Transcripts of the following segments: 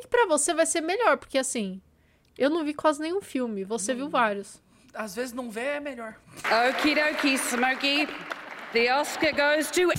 que pra você vai ser melhor, porque assim, eu não vi quase nenhum filme, você viu vários. Às vezes não vê é melhor. Okie dokie, Smokey. The Oscar goes to.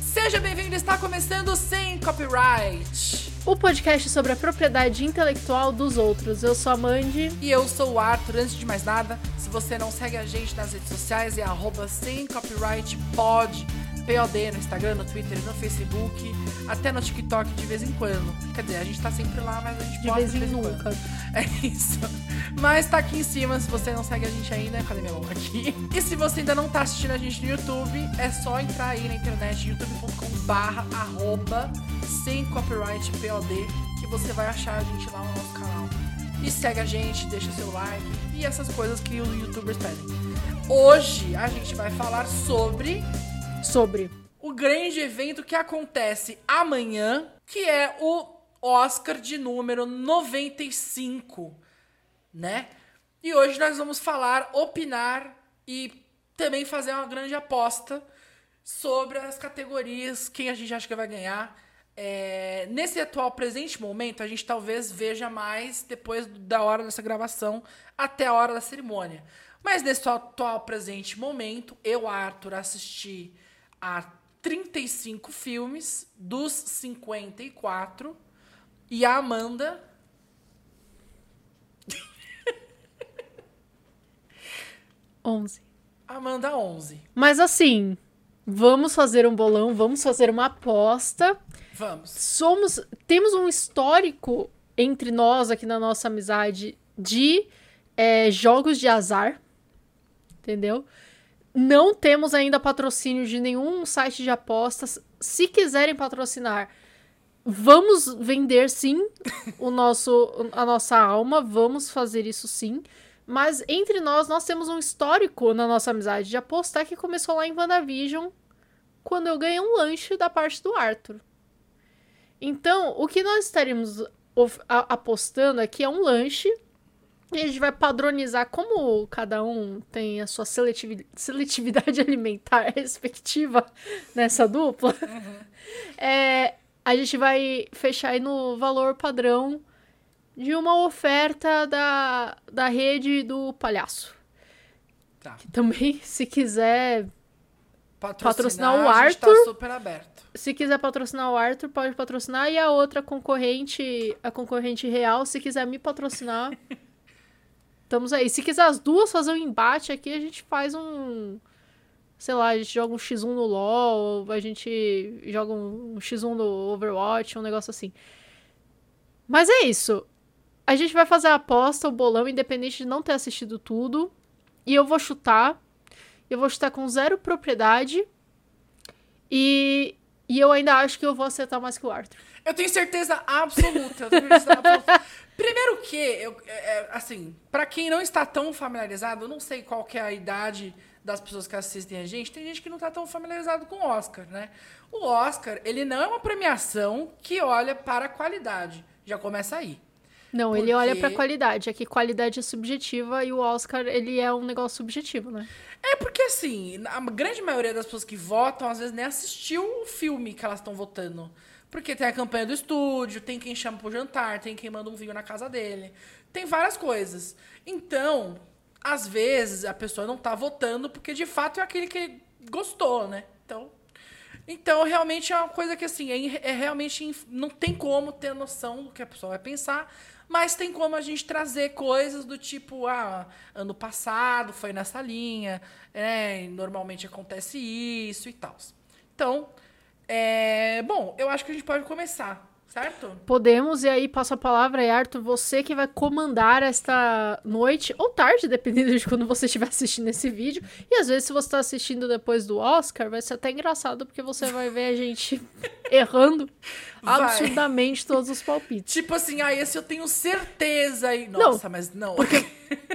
Seja bem-vindo, está começando sem copyright. O podcast sobre a propriedade intelectual dos outros. Eu sou a Mandy. E eu sou o Arthur. Antes de mais nada, se você não segue a gente nas redes sociais, é arroba sem copyright pod, POD no Instagram, no Twitter, no Facebook, até no TikTok de vez em quando. Quer dizer, a gente tá sempre lá, mas a gente De posta vez em vez em nunca. quando. É isso. Mas tá aqui em cima, se você não segue a gente ainda, cadê minha mão aqui? E se você ainda não tá assistindo a gente no YouTube, é só entrar aí na internet, youtube.com barra arroba sem copyright POD, que você vai achar a gente lá no nosso canal. E segue a gente, deixa seu like e essas coisas que os youtubers pedem. Hoje a gente vai falar sobre Sobre. o grande evento que acontece amanhã, que é o Oscar de número 95, né? E hoje nós vamos falar, opinar e também fazer uma grande aposta sobre as categorias, quem a gente acha que vai ganhar. É, nesse atual presente momento, a gente talvez veja mais depois da hora dessa gravação até a hora da cerimônia. Mas nesse atual presente momento, eu, Arthur, assisti a 35 filmes dos 54 e a Amanda 11. Amanda 11. Mas assim, vamos fazer um bolão, vamos fazer uma aposta. Vamos. Somos. Temos um histórico entre nós aqui na nossa amizade de é, jogos de azar. Entendeu? Não temos ainda patrocínio de nenhum site de apostas. Se quiserem patrocinar, vamos vender sim o nosso, a nossa alma. Vamos fazer isso sim. Mas entre nós, nós temos um histórico na nossa amizade de apostar que começou lá em WandaVision, quando eu ganhei um lanche da parte do Arthur. Então, o que nós estaremos apostando aqui é um lanche. E a gente vai padronizar como cada um tem a sua seletivi- seletividade alimentar respectiva nessa dupla. É, a gente vai fechar aí no valor padrão de uma oferta da, da rede do palhaço. Tá. Que também, se quiser Patrocinar o a gente tá Arthur. super aberto. se quiser patrocinar o Arthur, pode patrocinar. E a outra concorrente, a concorrente real, se quiser me patrocinar, estamos aí. Se quiser as duas fazer um embate aqui, a gente faz um. Sei lá, a gente joga um X1 no LoL, a gente joga um X1 no Overwatch, um negócio assim. Mas é isso. A gente vai fazer a aposta, o bolão, independente de não ter assistido tudo. E eu vou chutar. Eu vou chutar com zero propriedade. E, e eu ainda acho que eu vou acertar mais que o Arthur. Eu tenho certeza absoluta. eu tenho certeza absoluta. Primeiro que, eu, é, é, assim, pra quem não está tão familiarizado, eu não sei qual que é a idade das pessoas que assistem a gente, tem gente que não tá tão familiarizado com o Oscar, né? O Oscar, ele não é uma premiação que olha para a qualidade. Já começa aí. Não, ele Porque- olha pra qualidade. É que qualidade é subjetiva e o Oscar, ele é um negócio subjetivo, né? É porque, assim, a grande maioria das pessoas que votam, às vezes, nem assistiu o filme que elas estão votando. Porque tem a campanha do estúdio, tem quem chama pro jantar, tem quem manda um vinho na casa dele. Tem várias coisas. Então, às vezes, a pessoa não tá votando porque, de fato, é aquele que gostou, né? Então, então realmente é uma coisa que, assim, é, é realmente... Não tem como ter noção do que a pessoa vai pensar, mas tem como a gente trazer coisas do tipo, ah, ano passado foi nessa linha, é, normalmente acontece isso e tal. Então, é, bom, eu acho que a gente pode começar, certo? Podemos, e aí passo a palavra aí, Arthur, você que vai comandar esta noite, ou tarde, dependendo de quando você estiver assistindo esse vídeo. E às vezes, se você está assistindo depois do Oscar, vai ser até engraçado, porque você vai ver a gente errando Vai. absurdamente todos os palpites. Tipo assim, ah, esse eu tenho certeza. E, nossa, mas não.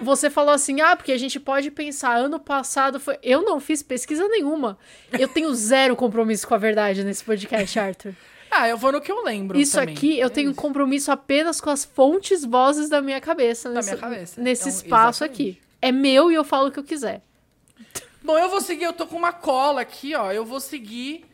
Você falou assim, ah, porque a gente pode pensar, ano passado foi. Eu não fiz pesquisa nenhuma. Eu tenho zero compromisso com a verdade nesse podcast, Arthur. Ah, eu vou no que eu lembro. Isso também. aqui, eu É tenho isso. compromisso apenas com as fontes vozes da minha cabeça. Da nesse, minha cabeça. Nesse Então, espaço exatamente. aqui. É meu e eu falo o que eu quiser. Bom, eu vou seguir, eu tô com uma cola aqui, ó. Eu vou seguir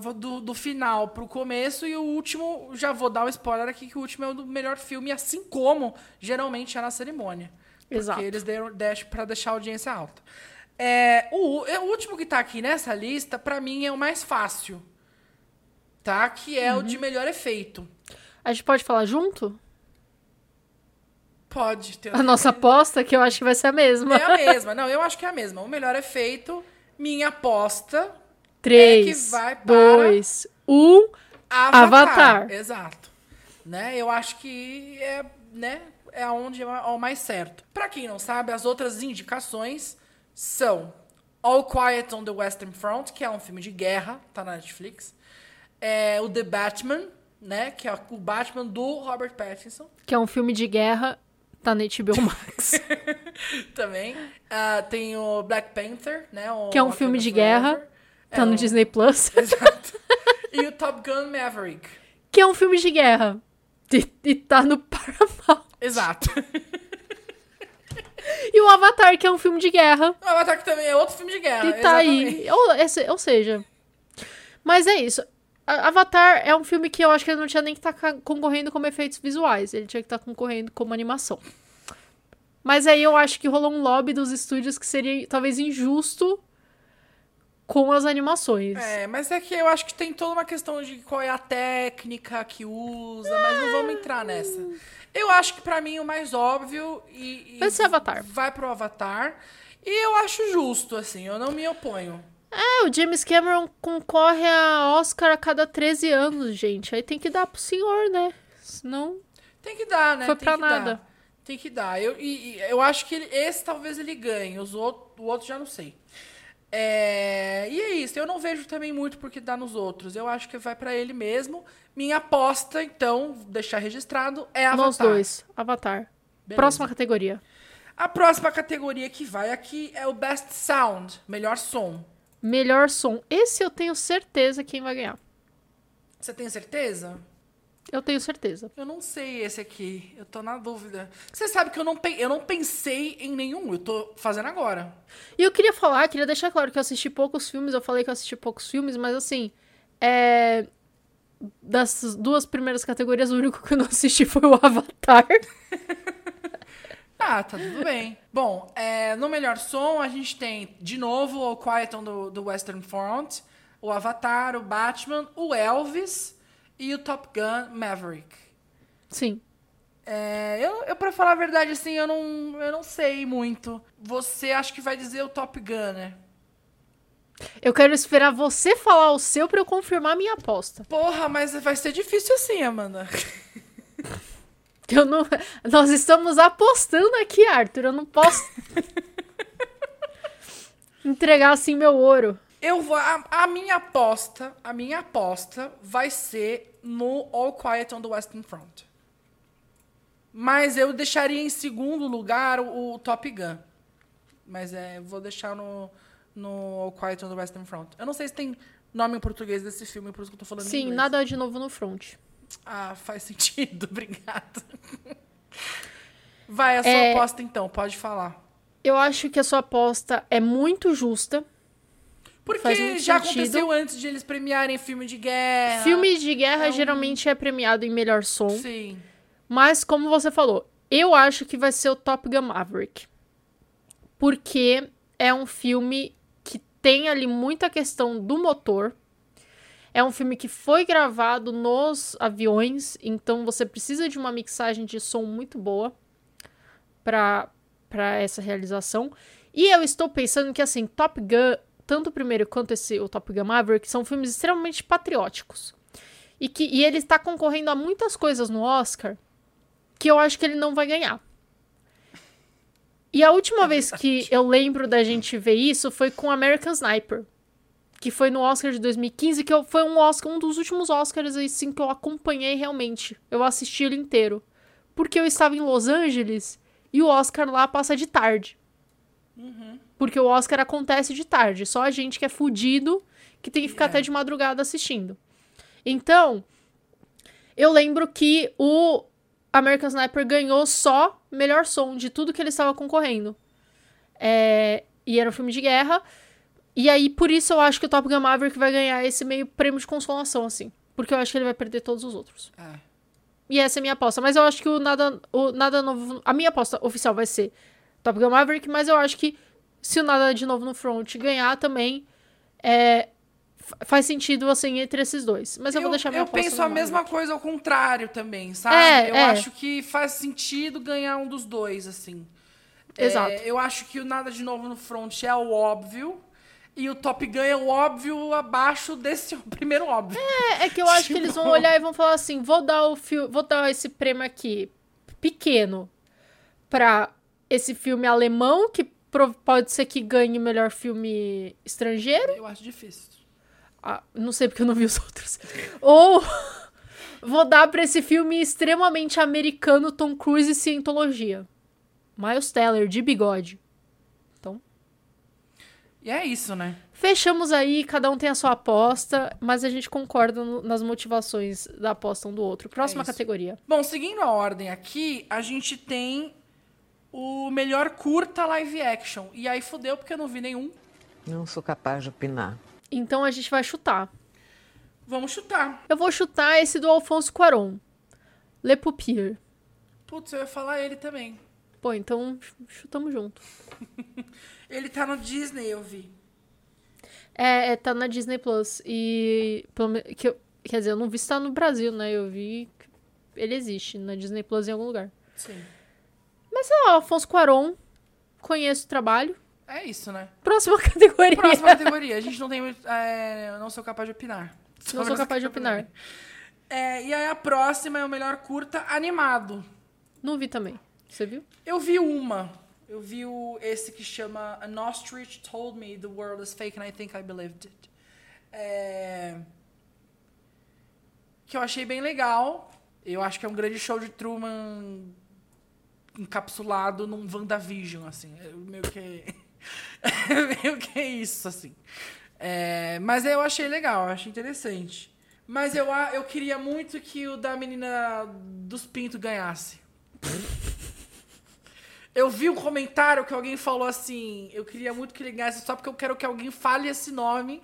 vou do, do final pro começo e o último, já vou dar um spoiler aqui, que o último é o do melhor filme, assim como geralmente é na cerimônia. Exato. Porque eles deram dash pra deixar a audiência alta. É, o, o último que tá aqui nessa lista, pra mim, é o mais fácil. Tá? Que é o de melhor efeito. A gente pode falar junto? Pode ter. A nossa aposta, que eu acho que vai ser a mesma. É a mesma. Não, eu acho que é a mesma. O melhor efeito, minha aposta, 3, É que vai para 2, 1. Avatar. Avatar. Exato. Né? Eu acho que é, né, é onde é o mais certo. Pra quem não sabe, as outras indicações são All Quiet on the Western Front, que é um filme de guerra, tá na Netflix. É, o The Batman, né, que é o Batman do Robert Pattinson. Que é um filme de guerra, tá na HBO Max. também. Ah, tem o Black Panther, né? Que é um filme de Forever. guerra, É tá no um- Disney Plus. Exato. e o Top Gun Maverick. Que é um filme de guerra. E, e tá no Paramount. Exato. E o Avatar, que é um filme de guerra. o Avatar que também é outro filme de guerra. E tá exatamente. aí. Ou, ou seja. Mas é isso. Avatar é um filme que eu acho que ele não tinha nem que estar concorrendo como efeitos visuais. Ele tinha que estar concorrendo como animação. Mas aí eu acho que rolou um lobby dos estúdios que seria talvez injusto com as animações. É, mas é que eu acho que tem toda uma questão de qual é a técnica que usa, mas não vamos entrar nessa. Eu acho que pra mim o mais óbvio e, e Vai ser Avatar. Vai pro Avatar. E eu acho justo, assim, eu não me oponho. É, o James Cameron concorre a Oscar a cada 13 anos, gente. Aí tem que dar pro senhor, né? Senão. Tem que dar, né? Foi Tem pra que nada. Dar. Tem que dar. Eu, e, eu acho que ele- esse talvez ele ganhe, os outros, o outro já não sei. É, e é isso, eu não vejo também muito porque dá nos outros. Eu acho que vai pra ele mesmo. Minha aposta, então, deixar registrado, é Avatar. Nós dois. Avatar. Beleza. Próxima categoria. A próxima categoria que vai aqui é o Best Sound, melhor som. Melhor som. Esse eu tenho certeza quem vai ganhar. Você tem certeza? Eu tenho certeza. Eu não sei esse aqui, eu tô na dúvida. Você sabe que eu não, eu não pensei em nenhum, eu tô fazendo agora. E eu queria falar, queria deixar claro que eu assisti poucos filmes. Eu falei que eu assisti poucos filmes, mas assim. É. Das duas primeiras categorias, o único que eu não assisti foi o Avatar. Ah, tá tudo bem. Bom, é, no melhor som a gente tem, de novo, o Quiet on the, the Western Front, o Avatar, o Batman, o Elvis e o Top Gun Maverick. Sim. É, eu, eu, pra falar a verdade, assim, eu não, eu não sei muito. Você acho que vai dizer o Top Gun, né? Eu quero esperar você falar o seu pra eu confirmar a minha aposta. Porra, mas vai ser difícil assim, Amanda. Eu não... Nós estamos apostando aqui, Arthur. Eu não posso entregar assim meu ouro. Eu vou. A, a minha aposta, a minha aposta vai ser no All Quiet on the Western Front. Mas eu deixaria em segundo lugar o, o Top Gun. Mas é, vou deixar no, no All Quiet on the Western Front. Eu não sei se tem nome em português desse filme, por isso que eu tô falando em Sim, nada de novo no front. Ah, faz sentido, obrigada. Vai, a sua É- aposta então, pode falar. Eu acho que a sua aposta é muito justa. Porque já sentido. aconteceu antes de eles premiarem filme de guerra. Filme de guerra é geralmente é premiado em melhor som. Sim. Mas, como você falou, eu acho que vai ser o Top Gun Maverick. Porque é um filme que tem ali muita questão do motor. É um filme que foi gravado nos aviões, então você precisa de uma mixagem de som muito boa para essa realização. E eu estou pensando que assim, Top Gun, tanto o primeiro quanto esse o Top Gun Maverick, são filmes extremamente patrióticos. E que e ele está concorrendo a muitas coisas no Oscar que eu acho que ele não vai ganhar. E a última vez que eu lembro da gente ver isso foi com American Sniper, que foi no Oscar de 2015, que eu- foi um Oscar, um dos últimos Oscars assim que eu acompanhei realmente. Eu assisti ele inteiro, porque eu estava em Los Angeles e o Oscar lá passa de tarde. Porque o Oscar acontece de tarde, só a gente que é fudido que tem que ficar É. até de madrugada assistindo. Então, eu lembro que o American Sniper ganhou só melhor som de tudo que ele estava concorrendo. É, e era um filme de guerra. E aí, por isso eu acho que o Top Gun Maverick vai ganhar esse meio prêmio de consolação, assim. Porque eu acho que ele vai perder todos os outros. É. E essa é a minha aposta. Mas eu acho que o nada, o nada novo. A minha aposta oficial vai ser Top Gun Maverick, mas eu acho que se o nada de novo no front ganhar também, é, fa- faz sentido, assim, entre esses dois. Mas eu, vou deixar minha eu penso a mesma coisa ao contrário também, sabe? É, eu é. acho que faz sentido ganhar um dos dois, assim. É, Exato. eu acho que o Nada de Novo no Front é o óbvio. E o Top Gun é o óbvio abaixo desse primeiro óbvio. É, é que eu acho que eles vão Tipo- olhar e vão falar assim: vou dar o fio, vou dar esse prêmio aqui pequeno pra esse filme alemão, que pode ser que ganhe o melhor filme estrangeiro. Eu acho difícil. Ah, não sei porque eu não vi os outros. Ou vou dar pra esse filme extremamente americano, Tom Cruise e Cientologia. Miles Teller, de bigode. E é isso, né? fechamos aí, cada um tem a sua aposta, mas a gente concorda no- nas motivações da aposta um do outro. Próxima É categoria. Bom, seguindo a ordem aqui, a gente tem o melhor curta live action. E aí fudeu porque eu não vi nenhum. Não sou capaz de opinar. Então a gente vai chutar. Vamos chutar. Eu vou chutar esse do Alfonso Cuarón. Le Paupier. Putz, eu ia falar ele também. Pô, então ch- chutamos junto. Ele tá no Disney, eu vi. É, é, tá na Disney Plus. E. que eu- quer dizer, eu não vi se tá no Brasil, né? Eu vi que ele existe na Disney Plus em algum lugar. Sim. Mas sei lá, Alfonso Cuarón. Conheço o trabalho. É isso, né? Próxima categoria. Próxima categoria. A gente não tem. muito- É, eu não sou capaz de opinar. Não Sobre sou capaz de opinar. É, e aí a próxima é o melhor curta animado. Não vi também. Você viu? Eu vi uma. Eu vi o, esse que chama An Ostrich Told Me the World is Fake and I Think I Believed It. É, que eu achei bem legal. Eu acho que é um grande show de Truman encapsulado num WandaVision, assim. É meio que... é meio que isso, assim. É, mas eu achei legal, eu achei interessante. Mas eu, eu queria muito que o da menina dos pintos ganhasse. Eu vi um comentário que alguém falou assim: eu queria muito que ele ganhasse só porque eu quero que alguém fale esse nome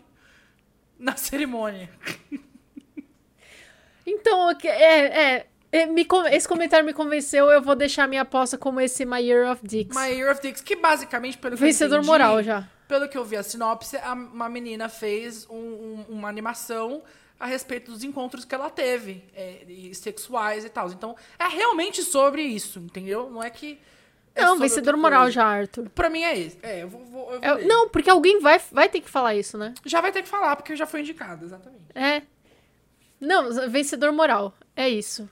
na cerimônia. Então, é, é, é, me esse comentário me convenceu. Eu vou deixar minha aposta como esse My Year of Dicks. My Year of Dicks, que basicamente, pelo que eu Vencedor entendi, moral já. Pelo que eu vi a sinopse, a- uma menina fez um- um- uma animação a respeito dos encontros que ela teve, é, e sexuais e tal. Então, é realmente sobre isso, entendeu? Não é que. Não, vencedor moral coisa. já, Arthur. Pra mim é esse. É, eu vou. vou- eu vou É, não, porque alguém vai, vai ter que falar isso, né? Já vai ter que falar, porque já foi indicado, exatamente. É. Não, vencedor moral. É isso.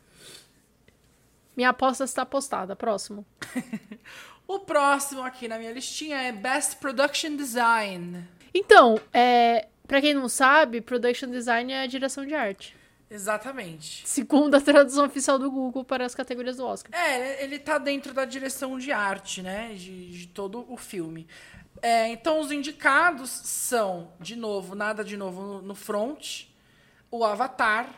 Minha aposta está apostada. Próximo. O próximo aqui na minha listinha é Best Production Design. Então, é, pra quem não sabe, production design é a direção de arte. Exatamente. Segundo a tradução oficial do Google para as categorias do Oscar. É, ele tá dentro da direção de arte, né? De, de todo o filme. É, então, os indicados são, de novo, nada de novo no, no front, o Avatar,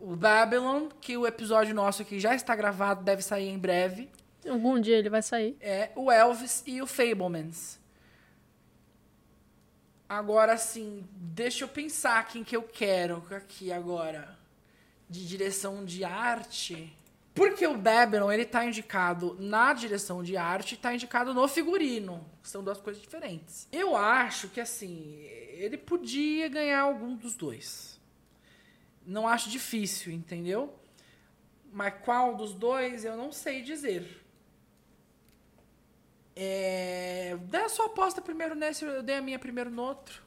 o Babylon, que o episódio nosso aqui já está gravado, deve sair em breve, Algum dia ele vai sair. é o Elvis e o Fablemans. Agora, assim, deixa eu pensar quem que eu quero aqui agora. De direção de arte. Porque o Babylon, ele tá indicado na direção de arte e tá indicado no figurino. São duas coisas diferentes. Eu acho que, assim, ele podia ganhar algum dos dois. Não acho difícil, entendeu? Mas qual dos dois, eu não sei dizer. É... Dá a sua aposta primeiro nesse, eu dei a minha primeiro no outro.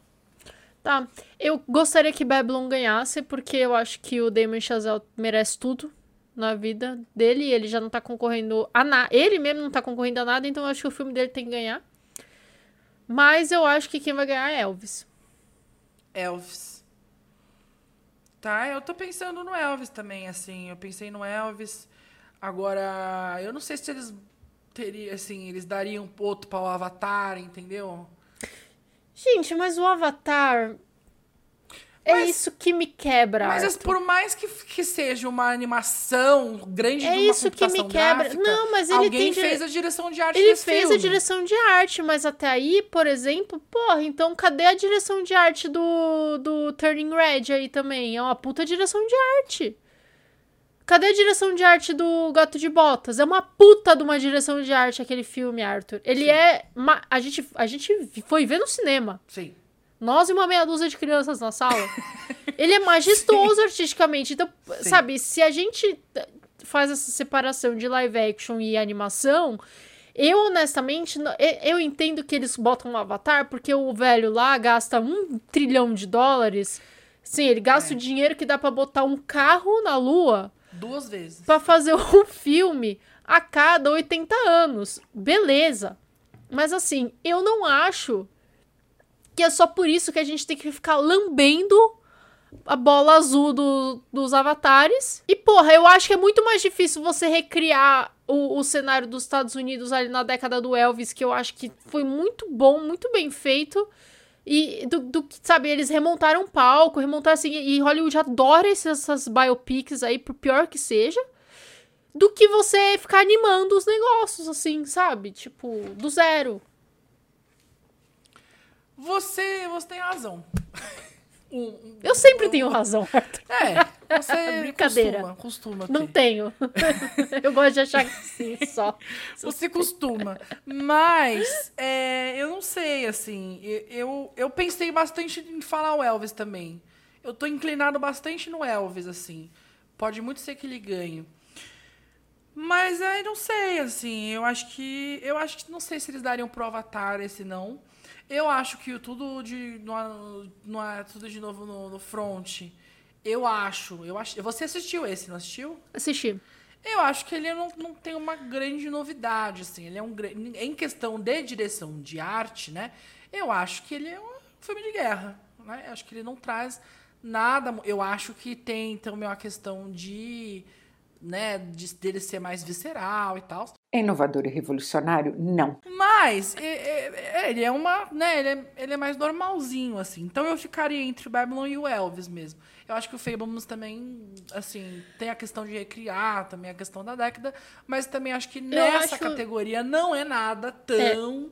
Tá. Eu gostaria que Babylon ganhasse, porque eu acho que o Damon Chazelle merece tudo na vida dele. Ele já não tá concorrendo a nada. Ele mesmo não tá concorrendo a nada, então eu acho que o filme dele tem que ganhar. Mas eu acho que quem vai ganhar é Elvis. Elvis. Tá, eu tô pensando no Elvis também, assim. Eu pensei no Elvis. Agora, eu não sei se eles teriam, assim, eles dariam outro para o Avatar, entendeu? Gente, mas o Avatar. É Mas- isso que me quebra. Mas Arthur. por mais que, que seja uma animação grande É de uma isso que me quebra. gráfica, Não, mas ele alguém tem fez a direção de arte Ele fez filme. a direção de arte, mas até aí, por exemplo, porra, então cadê a direção de arte do, do Turning Red aí também? É uma puta direção de arte. Cadê a direção de arte do Gato de Botas? É uma puta de uma direção de arte aquele filme, Arthur. Ele é. ma- A gente, a gente foi ver no cinema. Sim. Nós e uma meia dúzia de crianças na sala. Ele é majestoso artisticamente. Então, sabe, se a gente faz essa separação de live action e animação, eu honestamente, eu entendo que eles botam um avatar porque o velho lá gasta um trilhão de dólares. Sim, ele gasta o dinheiro que dá pra botar um carro na lua Duas vezes. pra fazer um filme a cada 80 anos. Beleza. Mas assim, eu não acho que é só por isso que a gente tem que ficar lambendo a bola azul do- dos avatares. E, porra, eu acho que é muito mais difícil você recriar o, o cenário dos Estados Unidos ali na década do Elvis, que eu acho que foi muito bom, muito bem feito. E do, do que, sabe, eles remontaram um palco, remontaram assim, e Hollywood adora essas, essas biopics aí, por pior que seja, do que você ficar animando os negócios, assim, sabe? Tipo, do zero. Você, você tem razão. Um- um- Eu sempre tenho razão, Arthur. É, você Brincadeira. costuma, costuma Não tenho. eu gosto de achar que sim, só. Você costuma. Mas, é, eu não sei, assim. Eu, eu pensei bastante em falar o Elvis também. Eu tô inclinado bastante no Elvis, assim. Pode muito ser que ele ganhe. Mas aí não sei, assim. Eu acho que. Eu acho que não sei se eles dariam pro Avatar esse não. Eu acho que tudo de. No, no, tudo de novo no, no front. Eu acho. Eu acho. Você assistiu esse, não assistiu? Assisti. Eu acho que ele não, não tem uma grande novidade, assim. Ele é um em questão de direção de arte, né? Eu acho que ele é um filme de guerra, né? Eu acho que ele não traz nada. Eu acho que tem também uma questão de, né, de, dele ser mais visceral e tal. É inovador e revolucionário? Não. Mas é, é, é, ele é uma, né? Ele é, ele é mais normalzinho, assim. Então eu ficaria entre o Babylon e o Elvis mesmo. Eu acho que o Fablemans também, assim, tem a questão de recriar, também a questão da década, mas também acho que nessa acho- categoria não é nada tão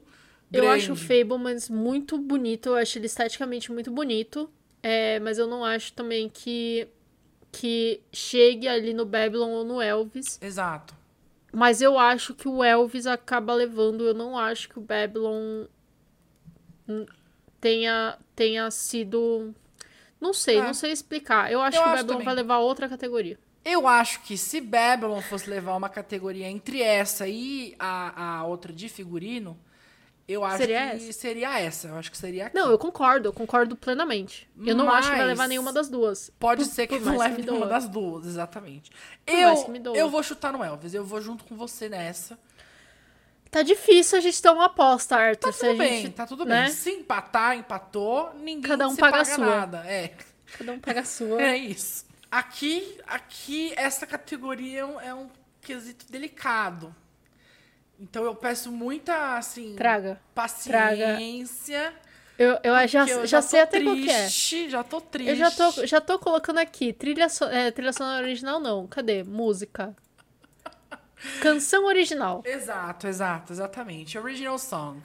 grande. Eu acho o Fablemans muito bonito, eu acho ele esteticamente muito bonito. É, mas eu não acho também que, que chegue ali no Babylon ou no Elvis. Exato. Mas eu acho que o Elvis acaba levando. Eu não acho que o Babylon tenha, tenha sido. Não sei, É. não sei explicar. Eu acho Eu que o acho Babylon também. vai levar outra categoria. Eu acho que se Babylon fosse levar uma categoria entre essa e a, a outra de figurino, eu acho Seria que essa? seria essa. Eu acho que seria aqui. Não, eu concordo, eu concordo plenamente. Eu não acho que vai Mas- levar nenhuma das duas. Pode Por- ser que não leve me nenhuma das duas, exatamente. Por Eu, que eu vou chutar no Elvis, eu vou junto com você nessa. Tá difícil a gente ter uma aposta, Arthur. Tá tudo bem, gente, tá tudo né? bem. Se empatar, empatou, ninguém Cada um se paga a paga sua. nada. É, Cada um pega a sua. é isso. Aqui, aqui, essa categoria é um, é um quesito delicado. Então eu peço muita, assim, Traga. paciência. Eu, eu já, eu já tô sei até qual que é. triste, Já tô triste. Eu já tô, já tô colocando aqui. Trilha, so- é, trilha sonora original, não. Cadê? Música. Canção original. Exato, exato, exatamente. Original song.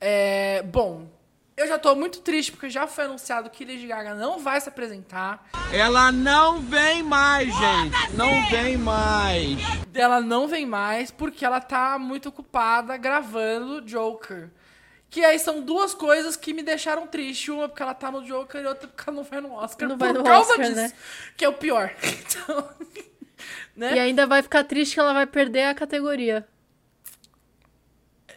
É, bom, eu já tô muito triste porque já foi anunciado que Lady Gaga não vai se apresentar. Ela não vem mais, gente. Não vem mais. Ela não vem mais porque ela tá muito ocupada gravando Joker. Que aí são duas coisas que me deixaram triste. Uma porque ela tá no Joker e outra porque ela não vai no Oscar. Não por vai no causa Oscar, disso. né? Que é o pior. Então, né? E ainda vai ficar triste que ela vai perder a categoria.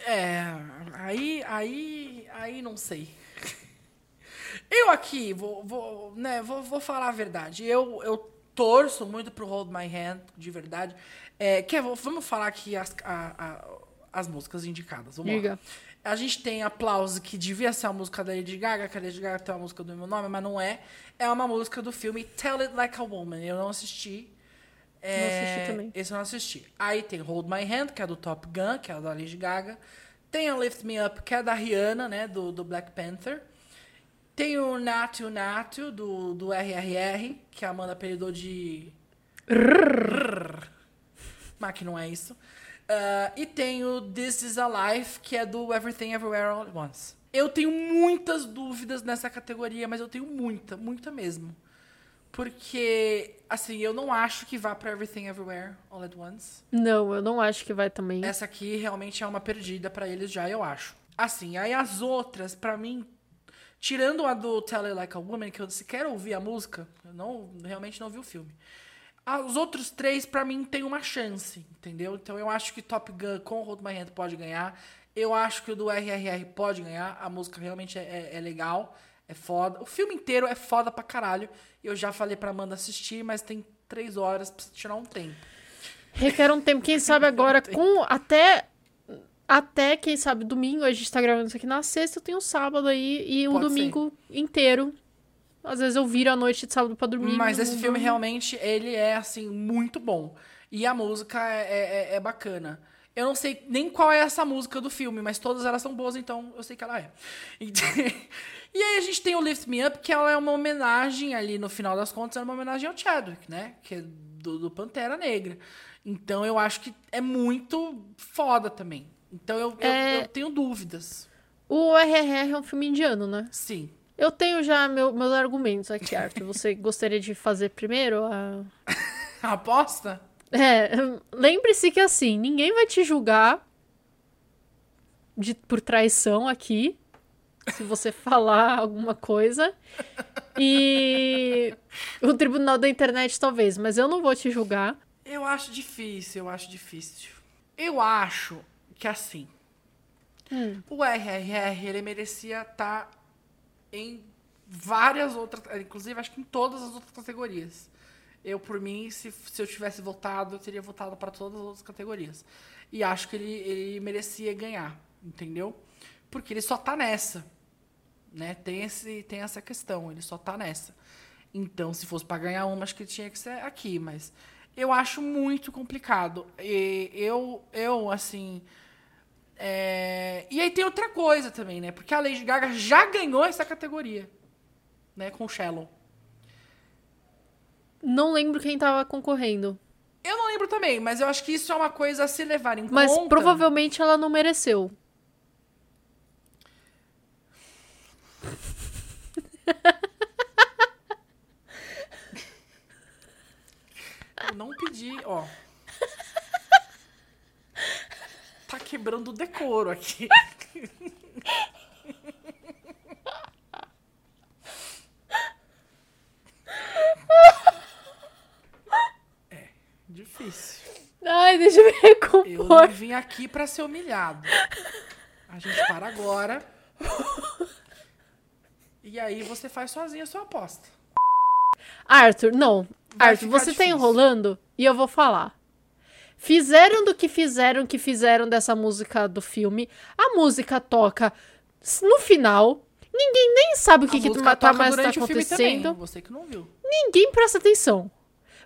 É, aí, aí, aí não sei. Eu aqui vou, vou, né, vou, vou falar a verdade. Eu, eu torço muito pro Hold My Hand, de verdade. É, quer, vamos falar aqui as, a- a- as músicas indicadas. Vamos Diga. lá. A gente tem Aplauso, que devia ser a música da Lady Gaga, que a Lady Gaga tem uma música do meu nome, mas não é. É uma música do filme Tell It Like a Woman. Eu não assisti. É, assisti também. Esse eu não assisti. Aí tem Hold My Hand, que é do Top Gun, que é da Lady Gaga. Tem a Lift Me Up, que é da Rihanna, né? Do, do Black Panther. Tem o Nato Nato, do, do RRR, que a Amanda apelidou de... Mas que não é isso. Ah, e tem o This Is a Life, que é do Everything Everywhere All at Once. Eu tenho muitas dúvidas nessa categoria, mas eu tenho muita, muita mesmo. Porque, assim, eu não acho que vá pra Everything Everywhere All at Once. Não, eu não acho que vai também. Essa aqui realmente é uma perdida pra eles já, eu acho. Assim, aí as outras, pra mim, tirando a do Tell It Like a Woman, que eu sequer ouvi a música, eu não, realmente não vi o filme. Os outros três, pra mim, tem uma chance, entendeu? Então eu acho que Top Gun com Hold My Hand pode ganhar. Eu acho que o do RRR pode ganhar. A música realmente é, é- é legal, é foda. O filme inteiro é foda pra caralho. Eu já falei pra Amanda assistir, mas tem três horas, precisa tirar um tempo. Requer um tempo. Quem sabe agora, com até. Até, quem sabe, domingo, a gente tá gravando isso aqui na sexta, eu tenho o sábado aí e o Pode domingo inteiro. Às vezes eu viro a noite de sábado pra dormir. Mas esse filme realmente, ele é, assim, muito bom. E a música é, é- é bacana. Eu não sei nem qual é essa música do filme, mas todas elas são boas, então eu sei que ela é. E, e aí a gente tem o Lift Me Up, que ela é uma homenagem ali, no final das contas, é uma homenagem ao Chadwick, né? Que é do, do Pantera Negra. Então eu acho que é muito foda também. Então eu, eu- É. eu tenho dúvidas. O RRR é um filme indiano, né? Sim. Eu tenho já meu- meus argumentos aqui, Arthur. Você gostaria de fazer primeiro a. A aposta? É, lembre-se que assim, ninguém vai te julgar de, por traição aqui, se você falar alguma coisa. E o tribunal da internet talvez, mas eu não vou te julgar. Eu acho difícil, eu acho difícil. Eu acho que assim. O RRR, ele merecia estar em várias outras. Inclusive, acho que em todas as outras categorias. Eu, por mim, se, se eu tivesse votado, eu teria votado para todas as outras categorias. E acho que ele, ele merecia ganhar, entendeu? Porque ele só tá nessa. Né? Tem, esse, tem essa questão, ele só tá nessa. Então, se fosse para ganhar uma, acho que tinha que ser aqui, mas eu acho muito complicado. E eu, eu assim. é, E aí tem outra coisa também, né? Porque a Lady Gaga já ganhou essa categoria, né? Com Shallow. Não lembro quem tava concorrendo. Eu não lembro também, mas eu acho que isso é uma coisa a se levar em Mas conta. provavelmente ela não mereceu. Eu não pedi, ó. Tá quebrando o decoro aqui. É, difícil. Ai, deixa eu me Eu não recompor. vim aqui pra ser humilhado. A gente para agora. E aí você faz sozinho a sua aposta. Arthur, não. Vai Arthur, você tá difícil. enrolando e eu vou falar. Fizeram do que fizeram, que fizeram dessa música do filme. A música toca no final. Ninguém nem sabe o que, a que tá mais tá também. acontecendo. Você que não viu. Ninguém presta atenção.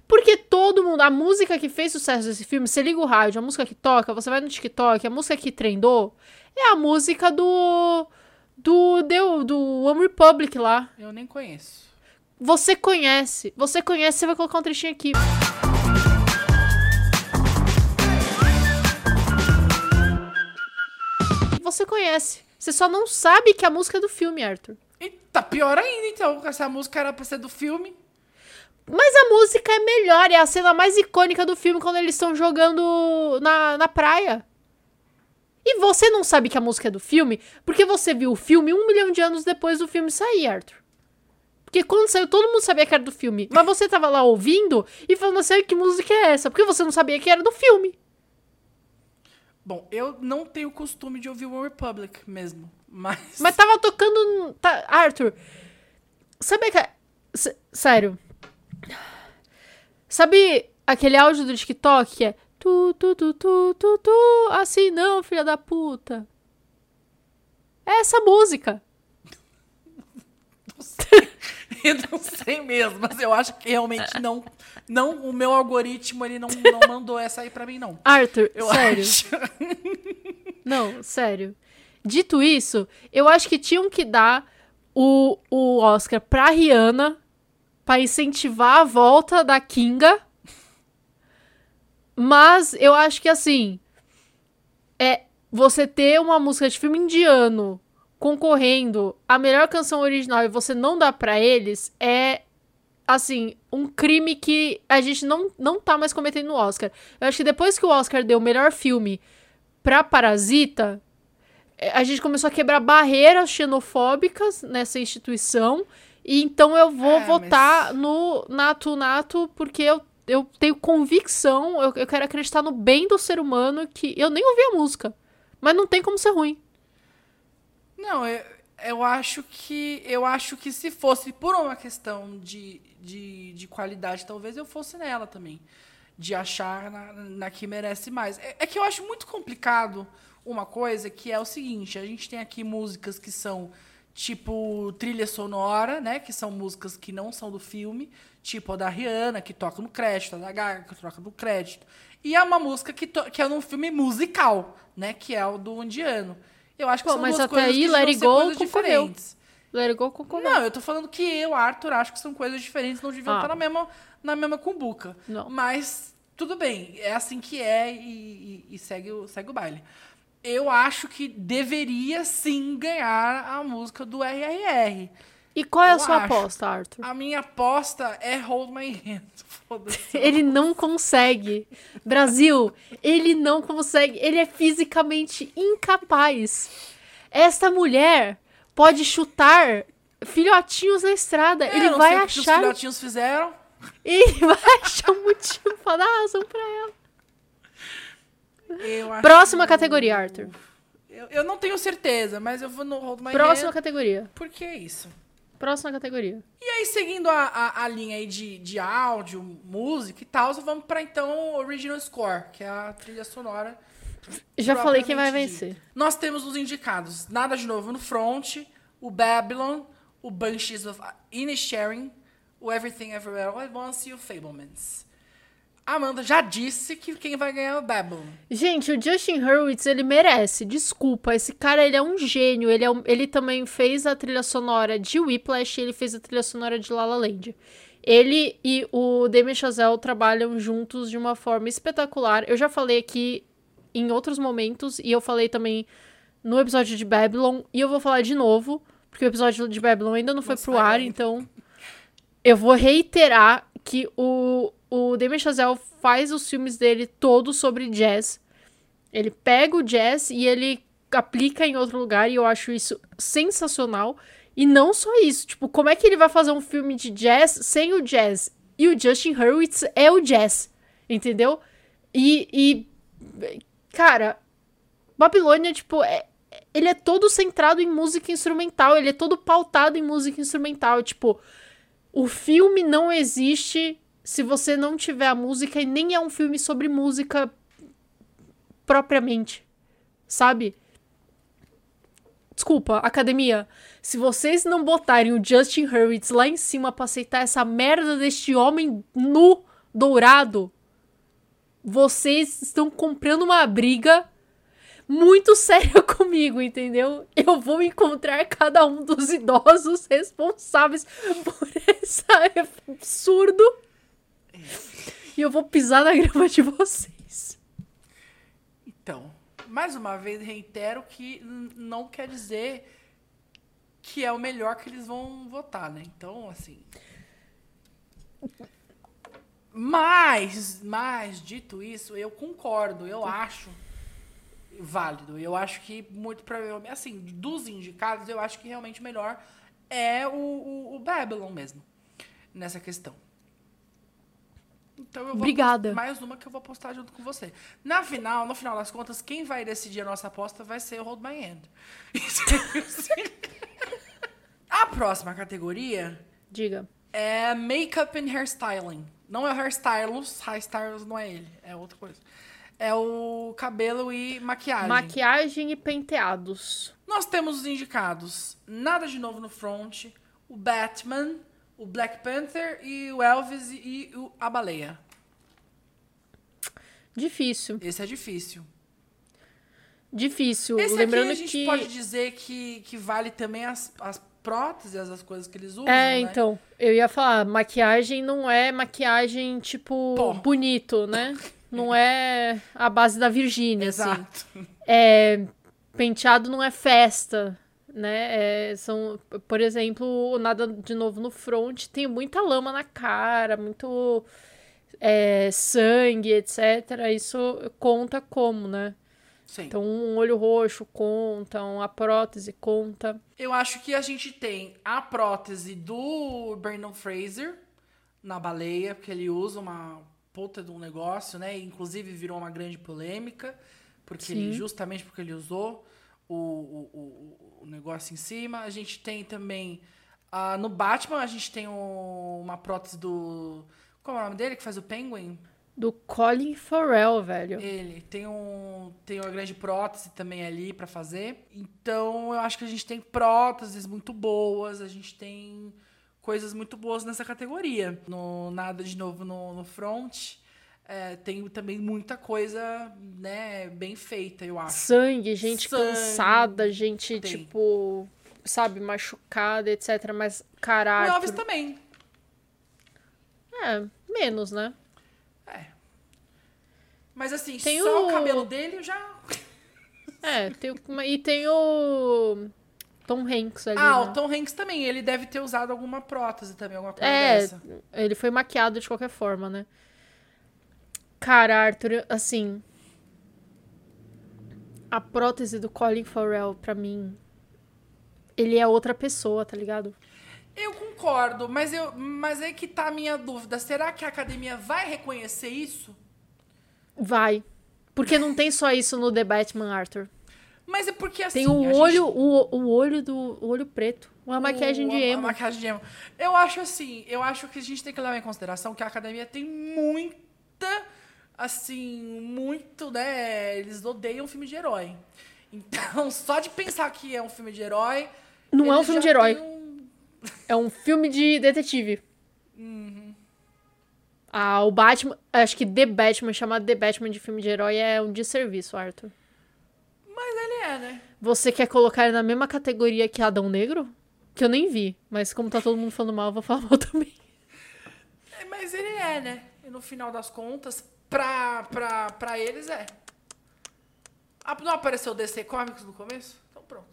Porque todo mundo. A música que fez sucesso desse filme, você liga o rádio, a música que toca, você vai no TikTok, a música que trendou é a música do. Do, do, do One Republic lá. Eu nem conheço. Você conhece. Você conhece, você vai colocar um trechinho aqui. Você conhece. Você só não sabe que a música é do filme, Arthur. E tá pior ainda, então. Essa música era pra ser do filme. Mas a música é melhor, é a cena mais icônica do filme quando eles estão jogando na, na praia. E você não sabe que a música é do filme porque você viu o filme um milhão de anos depois do filme sair, Arthur. Porque quando saiu, todo mundo sabia que era do filme. Mas você tava lá ouvindo e falando assim, que música é essa? Porque você não sabia que era do filme. Bom, eu não tenho costume de ouvir One Republic mesmo. Mas. Mas tava tocando. Tá, Arthur. Sabe que. S- Sério. Sabe aquele áudio do TikTok que é. Tu, tu, tu, tu, tu, tu. Assim não, filha da puta. É essa música. Eu não sei mesmo, mas eu acho que realmente não. Não, o meu algoritmo ele não, não mandou essa aí pra mim, não. Arthur, Eu sério. acho. Não, sério. Dito isso, eu acho que tinham que dar o, o Oscar pra Rihanna pra incentivar a volta da Kinga. Mas eu acho que assim. É você ter uma música de filme indiano concorrendo a melhor canção original e você não dá pra eles é assim, um crime que a gente não, não tá mais cometendo no Oscar. Eu acho que depois que o Oscar deu o melhor filme pra Parasita, é, a gente começou a quebrar barreiras xenofóbicas nessa instituição. E então eu vou É, votar no Nato Nato porque eu, eu tenho convicção, eu, eu quero acreditar no bem do ser humano que eu nem ouvi a música. Mas não tem como ser ruim. Não, eu, eu acho que eu acho que se fosse por uma questão de, de, de qualidade, talvez eu fosse nela também. De achar na, na que merece mais. É, é que eu acho muito complicado uma coisa que é o seguinte: a gente tem aqui músicas que são tipo trilha sonora, né? Que são músicas que não são do filme, tipo a da Rihanna, que toca no crédito, a da Gaga, que toca no crédito. E é uma música que, que é num filme musical, né? Que é o do indiano. Eu acho que Pô, são mas duas até coisas aí, que Let It Go coisas concorreu. diferentes. Let It Go concordou. Não, eu tô falando que eu, Arthur, acho que são coisas diferentes, não deviam Ah. estar na mesma, na mesma cumbuca. Não. Mas tudo bem, é assim que é e, e- e segue, o, segue o baile. Eu acho que deveria sim ganhar a música do RRR. E qual é a Eu sua acho. aposta, Arthur? A minha aposta é Hold My Hand. Ele não consegue. Brasil, ele não consegue. Ele é fisicamente incapaz. Esta mulher pode chutar filhotinhos na estrada. É, ele vai sei o que os achar. filhotinhos fizeram. Ele vai achar um motivo pra dar razão pra ela. Próxima categoria, Arthur. Eu, eu não tenho certeza, mas eu vou no Hold My Próxima categoria. Porque é isso. Próxima categoria. E aí, seguindo a, a, a linha aí de, de áudio, música e tal, vamos pra então Original Score, que é a trilha sonora. Já falei quem vai vencer. dita. Nós temos os indicados. Nada de novo no front, o Babylon, o Banshees of Inisherin, o Everything Everywhere All at Once e o Fablemans. Amanda já disse que quem vai ganhar é o Babylon. Gente, o Justin Hurwitz, ele merece. Desculpa, esse cara, ele é um gênio. Ele, é um- ele também fez a trilha sonora de Whiplash e ele fez a trilha sonora de La La Land. Ele e o Damien Chazelle trabalham juntos de uma forma espetacular. Eu já falei aqui em outros momentos e eu falei também no episódio de Babylon e eu vou falar de novo, porque o episódio de Babylon ainda não foi pro ar, então eu vou reiterar que o, o Damien Chazelle faz os filmes dele todos sobre jazz. Ele pega o jazz e ele aplica em outro lugar e eu acho isso sensacional. E não só isso, tipo, como é que ele vai fazer um filme de jazz sem o jazz? E o Justin Hurwitz é o jazz, entendeu? E, e cara, Babilônia, tipo, é, ele é todo centrado em música instrumental, ele é todo pautado em música instrumental, tipo, o filme não existe se você não tiver a música e nem é um filme sobre música propriamente, sabe? Desculpa, academia. Se vocês não botarem o Justin Hurwitz lá em cima pra aceitar essa merda deste homem nu dourado, vocês estão comprando uma briga muito séria comigo, entendeu? Eu vou encontrar cada um dos idosos responsáveis por esse absurdo e eu vou pisar na grama de vocês. Então, mais uma vez, reitero que não quer dizer que é o melhor que eles vão votar, né? Então, assim. Mas, mas, dito isso, eu concordo, eu acho válido. Eu acho que muito provavelmente, assim, dos indicados, eu acho que realmente o melhor é o, o, o Babylon mesmo, nessa questão. Então eu vou Obrigada. mais uma que eu vou apostar junto com você. Na final, no final das contas, quem vai decidir a nossa aposta vai ser o Hold My Hand. a próxima categoria Diga. é Makeup and Hairstyling. Não é o Hairstylus, Hairstylus não é ele, é outra coisa. É o cabelo e maquiagem. Maquiagem e penteados. Nós temos os indicados Nada de Novo no Front, o Batman, o Black Panther e o Elvis e, o A Baleia. Difícil. Esse é difícil. Difícil. Esse Lembrando aqui a gente que pode dizer que, que vale também as, as próteses, as coisas que eles usam. É, né? então, eu ia falar, maquiagem não é maquiagem, tipo, bonito, né? Não é a base da Virgínia, assim. Exato. É, penteado não é festa, né? É, são, por exemplo, o Nada de Novo no Front tem muita lama na cara, muito é, sangue, etc. Isso conta como, né? Sim. Então, um olho roxo conta, a prótese conta. Eu acho que a gente tem a prótese do Brandon Fraser na baleia, porque ele usa uma puta de um negócio, né? Inclusive virou uma grande polêmica, porque ele, justamente porque ele usou o, o, o, negócio em cima. A gente tem também. ah, no Batman, a gente tem o- uma prótese do. Qual é o nome dele que faz o Penguin? Do Colin Farrell, velho. Ele tem um tem uma grande prótese também ali pra fazer. Então eu acho que a gente tem próteses muito boas, a gente tem coisas muito boas nessa categoria. No nada de novo no, no front, é, tem também muita coisa, né, bem feita, eu acho. Sangue, gente Sangue. cansada, gente, Tem. tipo, sabe, machucada, etc. Mas O caráter. Elvis também. É, menos, né? Mas assim, Tem só o... o- cabelo dele já. É, tem o- e tem o Tom Hanks ali. Ah, né? o Tom Hanks também, ele deve ter usado alguma prótese também, alguma coisa É, dessa. ele foi maquiado de qualquer forma, né? Cara, Arthur, assim. A prótese do Colin Farrell, pra mim. Ele é outra pessoa, tá ligado? Eu concordo, mas, eu, mas aí que tá a minha dúvida. Será que a academia vai reconhecer isso? Vai. Porque não tem só isso no The Batman, Arthur. Mas é porque assim. Tem o a gente- olho, o, o olho do o olho preto. Uma maquiagem o- de emo. A maquiagem de emo. Eu acho assim, eu acho que a gente tem que levar em consideração que a academia tem muita, assim, muito, né? Eles odeiam filme de herói. Então, só de pensar que é um filme de herói. Não é um filme de herói. um- É um filme de detetive. Uhum. Ah, o Batman. Acho que The Batman, chamado The Batman de filme de herói, é um desserviço, Arthur. Mas ele é, né? Você quer colocar ele na mesma categoria que Adão Negro? Que eu nem vi, mas como tá todo mundo falando mal, eu vou falar mal também. É, Mas ele é, né? E no final das contas, pra, pra, pra eles é. Ah, Não apareceu o DC Comics no começo? Então pronto.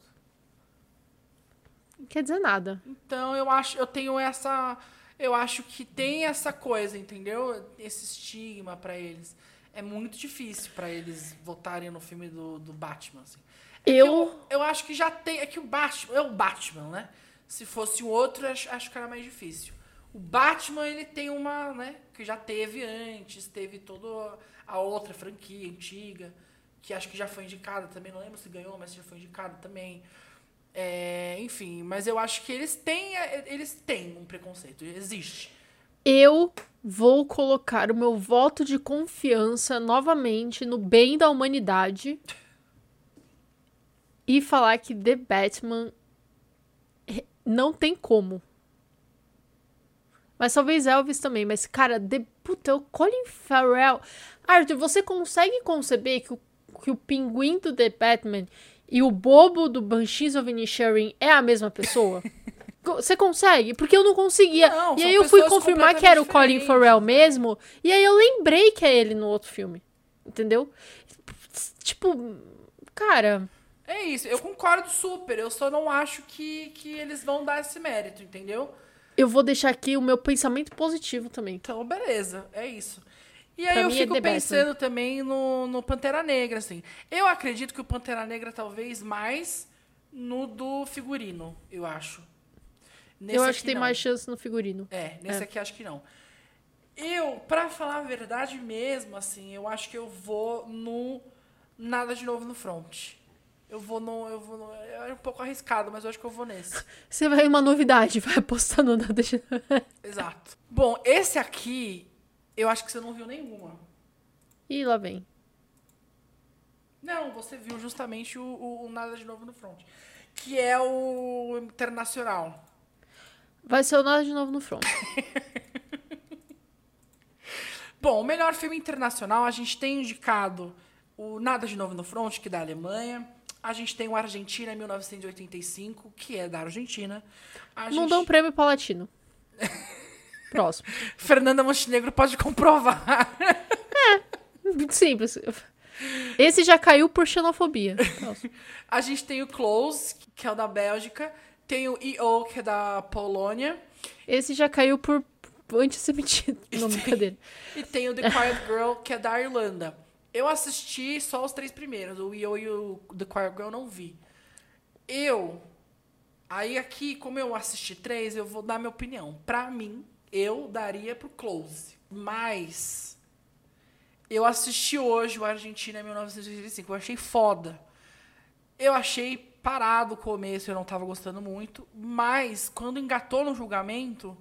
Não quer dizer nada. Então eu acho, eu tenho essa, eu acho que tem essa coisa, entendeu? Esse estigma pra eles. É muito difícil pra eles votarem no filme do, do Batman. Assim. É Eu- eu, eu acho que já tem, é que o Batman, é o Batman, né? Se fosse o outro, acho, acho que era mais difícil. O Batman ele tem uma, né? Que já teve antes, teve toda a outra franquia antiga, que acho que já foi indicada também. Não lembro se ganhou, mas já foi indicada também. É, enfim, mas eu acho que eles têm, eles têm um preconceito, existe. Eu vou colocar o meu voto de confiança novamente no bem da humanidade e falar que The Batman re- não tem como. Mas talvez Elvis também, mas cara, The, puta, o Colin Farrell. Arthur, você consegue conceber que o, que o pinguim do The Batman e o bobo do Banshees of Inisherin é a mesma pessoa? Você consegue? Porque eu não conseguia. Não, e aí eu fui confirmar que era o Colin Farrell diferentes, mesmo. E aí eu lembrei que é ele no outro filme. Entendeu? Tipo, cara. É isso, eu concordo super, eu só não acho que, que eles vão dar esse mérito, entendeu? Eu vou deixar aqui o meu pensamento positivo também. Então, beleza, é isso. E aí Pra eu é fico The pensando também no, no Pantera Negra, assim. Eu acredito que o Pantera Negra talvez mais no do figurino, eu acho. Nesse eu acho que tem não. mais chance no figurino. É, nesse É. aqui acho que não. Eu, pra falar a verdade mesmo, assim, eu acho que eu vou no Nada de Novo no Front. Eu vou no. Eu vou no é um pouco arriscado, mas eu acho que eu vou nesse. Você vai uma novidade, vai nada de. Exato. Bom, esse aqui, eu acho que você não viu nenhuma. Ih, lá vem. Não, você viu justamente o, o- o Nada de Novo no Front. Que é o Internacional. Vai ser o nada de novo no front. Bom, o melhor filme internacional, a gente tem indicado o Nada de Novo no Front, que é da Alemanha. A gente tem o Argentina 1985, que é da Argentina. A Não gente... dá um prêmio pra latino. Próximo. Fernanda Montenegro pode comprovar. Muito simples. Esse já caiu por xenofobia. Próximo. A gente tem o Close, que é o da Bélgica. Tem o EO, que é da Polônia. Esse já caiu por antissemitismo. Não, brincadeira. E tem o The Quiet Girl, que é da Irlanda. Eu assisti só os três primeiros. O EO e o The Quiet Girl eu não vi. Eu. Aí aqui, como eu assisti três, eu vou dar minha opinião. Pra mim, eu daria pro Close. Mas. Eu assisti hoje o Argentina 1985. Eu achei foda. Eu achei parado o começo, eu não tava gostando muito. Mas, quando engatou no julgamento,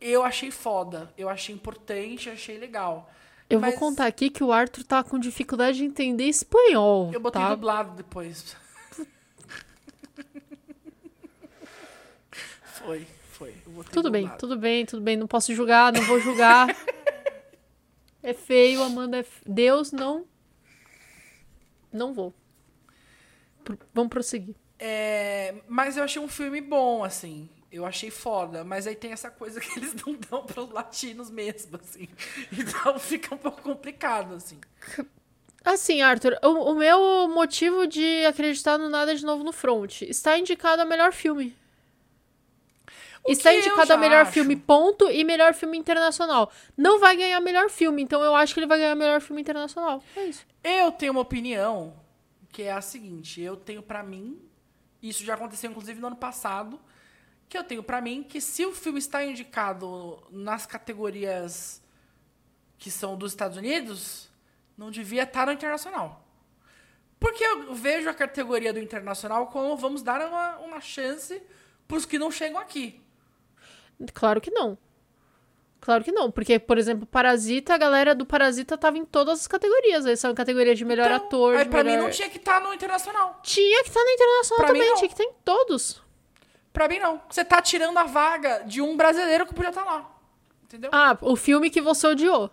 eu achei foda. Eu achei importante, achei legal. Eu Mas vou contar aqui que o Arthur tá com dificuldade de entender espanhol. Eu botei tá? dublado depois. foi, foi. Tudo bem, dublado. tudo bem, tudo bem. Não posso julgar, não vou julgar. é feio, Amanda. É fe- Deus não. Não vou. Pro- Vamos prosseguir. É, mas eu achei um filme bom, assim. Eu achei foda. Mas aí tem essa coisa que eles não dão pros latinos mesmo, assim. Então fica um pouco complicado, assim. Assim, Arthur, o, o meu motivo de acreditar no Nada de Novo no Front está indicado a melhor filme. O está indicado a melhor acho. filme, ponto, e melhor filme internacional. Não vai ganhar melhor filme, então eu acho que ele vai ganhar melhor filme internacional. É isso. Eu tenho uma opinião que é a seguinte: eu tenho pra mim, isso já aconteceu inclusive no ano passado, que eu tenho pra mim que se o filme está indicado nas categorias que são dos Estados Unidos, não devia estar no internacional. Porque eu vejo a categoria do internacional como vamos dar uma, uma chance pros que não chegam aqui. Claro que não. Claro que não, porque, por exemplo, Parasita, a galera do Parasita tava em todas as categorias. Essa é uma categoria de melhor Então, ator, aí de pra melhor... mim não tinha que estar no internacional. Tinha que estar na internacional Pra mim, também, não. tinha que estar em todos. Pra mim não. Você tá tirando a vaga de um brasileiro que podia estar lá. Entendeu? Ah, o filme que você odiou.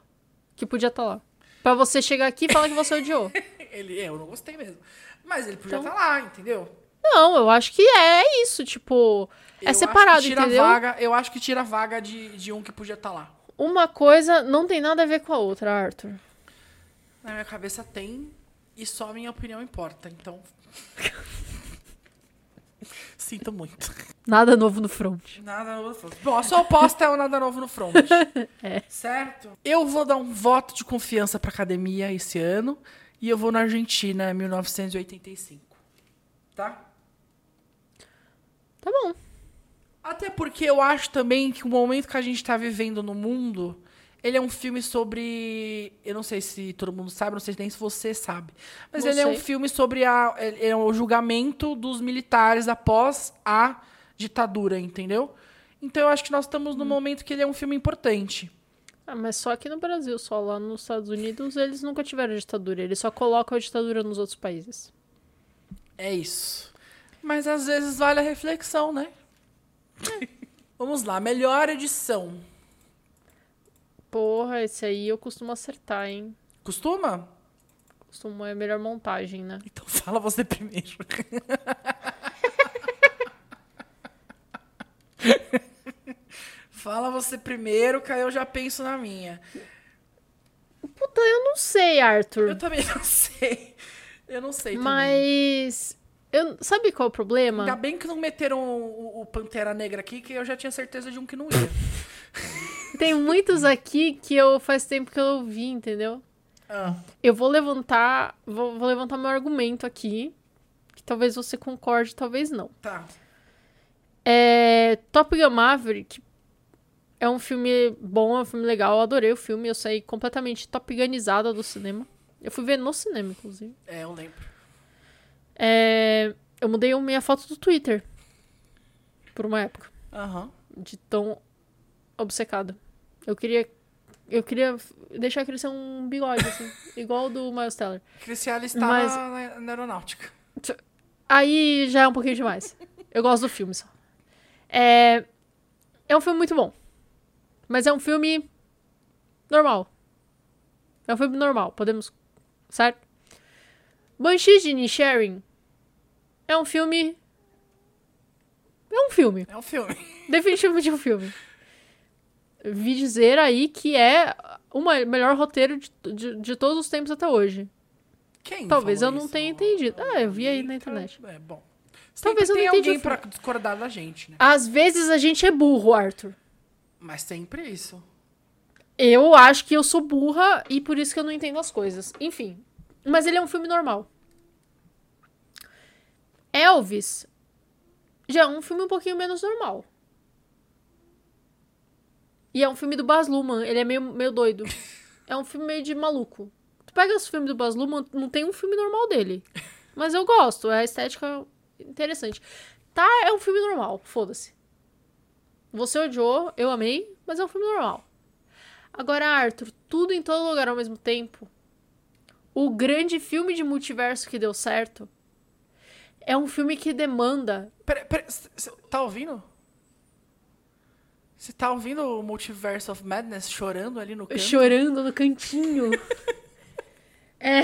Que podia estar lá. Pra você chegar aqui e falar que você odiou. Ele, eu não gostei mesmo. Mas ele podia Então- estar lá, entendeu? Não, eu acho que é isso, tipo. Eu É acho separado, tira entendeu? Vaga, eu acho que tira a vaga de, de um que podia estar lá. Uma coisa não tem nada a ver com a outra, Arthur. Na minha cabeça tem, e só minha opinião importa. Então. Sinto muito. Nada novo no front. Nada novo no front. Bom, a sua oposta é o nada novo no front. É. Certo? Eu vou dar um voto de confiança pra academia esse ano. E eu vou na Argentina, 1985. Tá? Tá bom. Até porque eu acho também que o momento que a gente tá vivendo no mundo, ele é um filme sobre. Eu não sei se todo mundo sabe, não sei nem se você sabe. Mas Não ele é um sei. filme sobre a, é, é o julgamento dos militares após a ditadura, entendeu? Então eu acho que nós estamos Hum. num momento que ele é um filme importante. Ah, mas só aqui no Brasil, só lá nos Estados Unidos eles nunca tiveram ditadura. Eles só colocam a ditadura nos outros países. É isso. Mas às vezes vale a reflexão, né? Vamos lá, melhor edição. Porra, esse aí eu costumo acertar, hein? Costuma? Costumo é melhor montagem, né? Então fala você primeiro. fala você primeiro, que aí eu já penso na minha. Puta, eu não sei, Arthur. Eu também não sei. Eu não sei também. Mas. Eu, sabe qual é o problema? Ainda bem que não meteram o, o Pantera Negra aqui, que eu já tinha certeza de um que não ia. Tem muitos aqui que eu faz tempo que eu vi, entendeu? Ah, Eu vou levantar. Vou, vou levantar meu argumento aqui. Que talvez você concorde, talvez não. tá. É, Top Gun Maverick é um filme bom, é um filme legal. Eu adorei o filme. Eu saí completamente Top Gunizada do cinema. Eu fui ver no cinema, inclusive. É, eu lembro. É, eu mudei a minha foto do Twitter. Por uma época. Aham. De tão obcecada. Eu queria. Eu queria deixar crescer um bigode, assim. igual o do Miles Teller. Cristiane está Mas- na, na- aeronáutica. Aí já é um pouquinho demais. Eu gosto do filme só. É, é um filme muito bom. Mas é um filme normal. É um filme normal, podemos. Certo? Banshees de Inisherin É um filme. É um filme. É um filme. Definitivamente um filme. Vi dizer aí que é o melhor roteiro de, de, de todos os tempos até hoje. Quem Talvez eu não isso? tenha entendido. Ah, eu vi aí na internet. É, bom. Talvez eu não entendi alguém pra discordar da gente, né? Às vezes a gente é burro, Arthur. Mas sempre isso. Eu acho que eu sou burra e por isso que eu não entendo as coisas. Enfim. Mas ele é um filme normal. Elvis já é um filme um pouquinho menos normal. E é um filme do Baz Luhrmann. Ele é meio, meio doido. É um filme meio de maluco. Tu pega os filmes do Baz Luhrmann, não tem um filme normal dele. Mas eu gosto. É a estética interessante. Tá, é um filme normal. Foda-se. Você odiou, eu amei, mas é um filme normal. Agora, Arthur, tudo em todo lugar ao mesmo tempo. O grande filme de multiverso que deu certo é um filme que demanda. Pera, pera, tá ouvindo? Você tá ouvindo o Multiverse of Madness chorando ali no canto? Chorando no cantinho. é,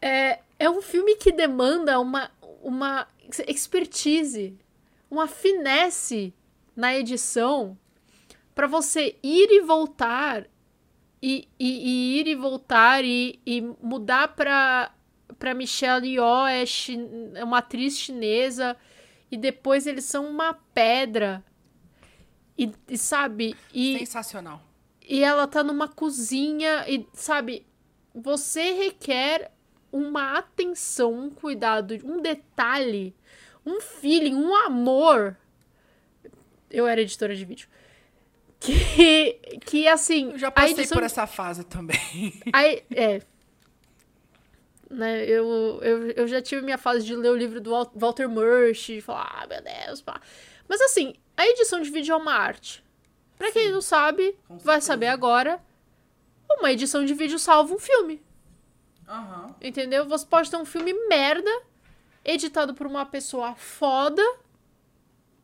é. É um filme que demanda uma, uma expertise, uma finesse na edição para você ir e voltar e, e- e ir e voltar e, e mudar pra, pra Michelle Yeoh, é, é uma atriz chinesa, e depois eles são uma pedra. E, e sabe? E, Sensacional. e ela tá numa cozinha e, sabe, você requer uma atenção, um cuidado, um detalhe, um feeling, um amor. Eu era editora de vídeo. Que, que assim. Eu já a passei edição- por essa fase também. Aí, é. Né, eu, eu, eu já tive minha fase de ler o livro do Wal- Walter Murch e falar, ah, meu Deus, pá. Mas assim, a edição de vídeo é uma arte. Pra quem não sabe, Com vai certeza. saber agora. Uma edição de vídeo salva um filme. Aham. Entendeu? Você pode ter um filme merda, editado por uma pessoa foda,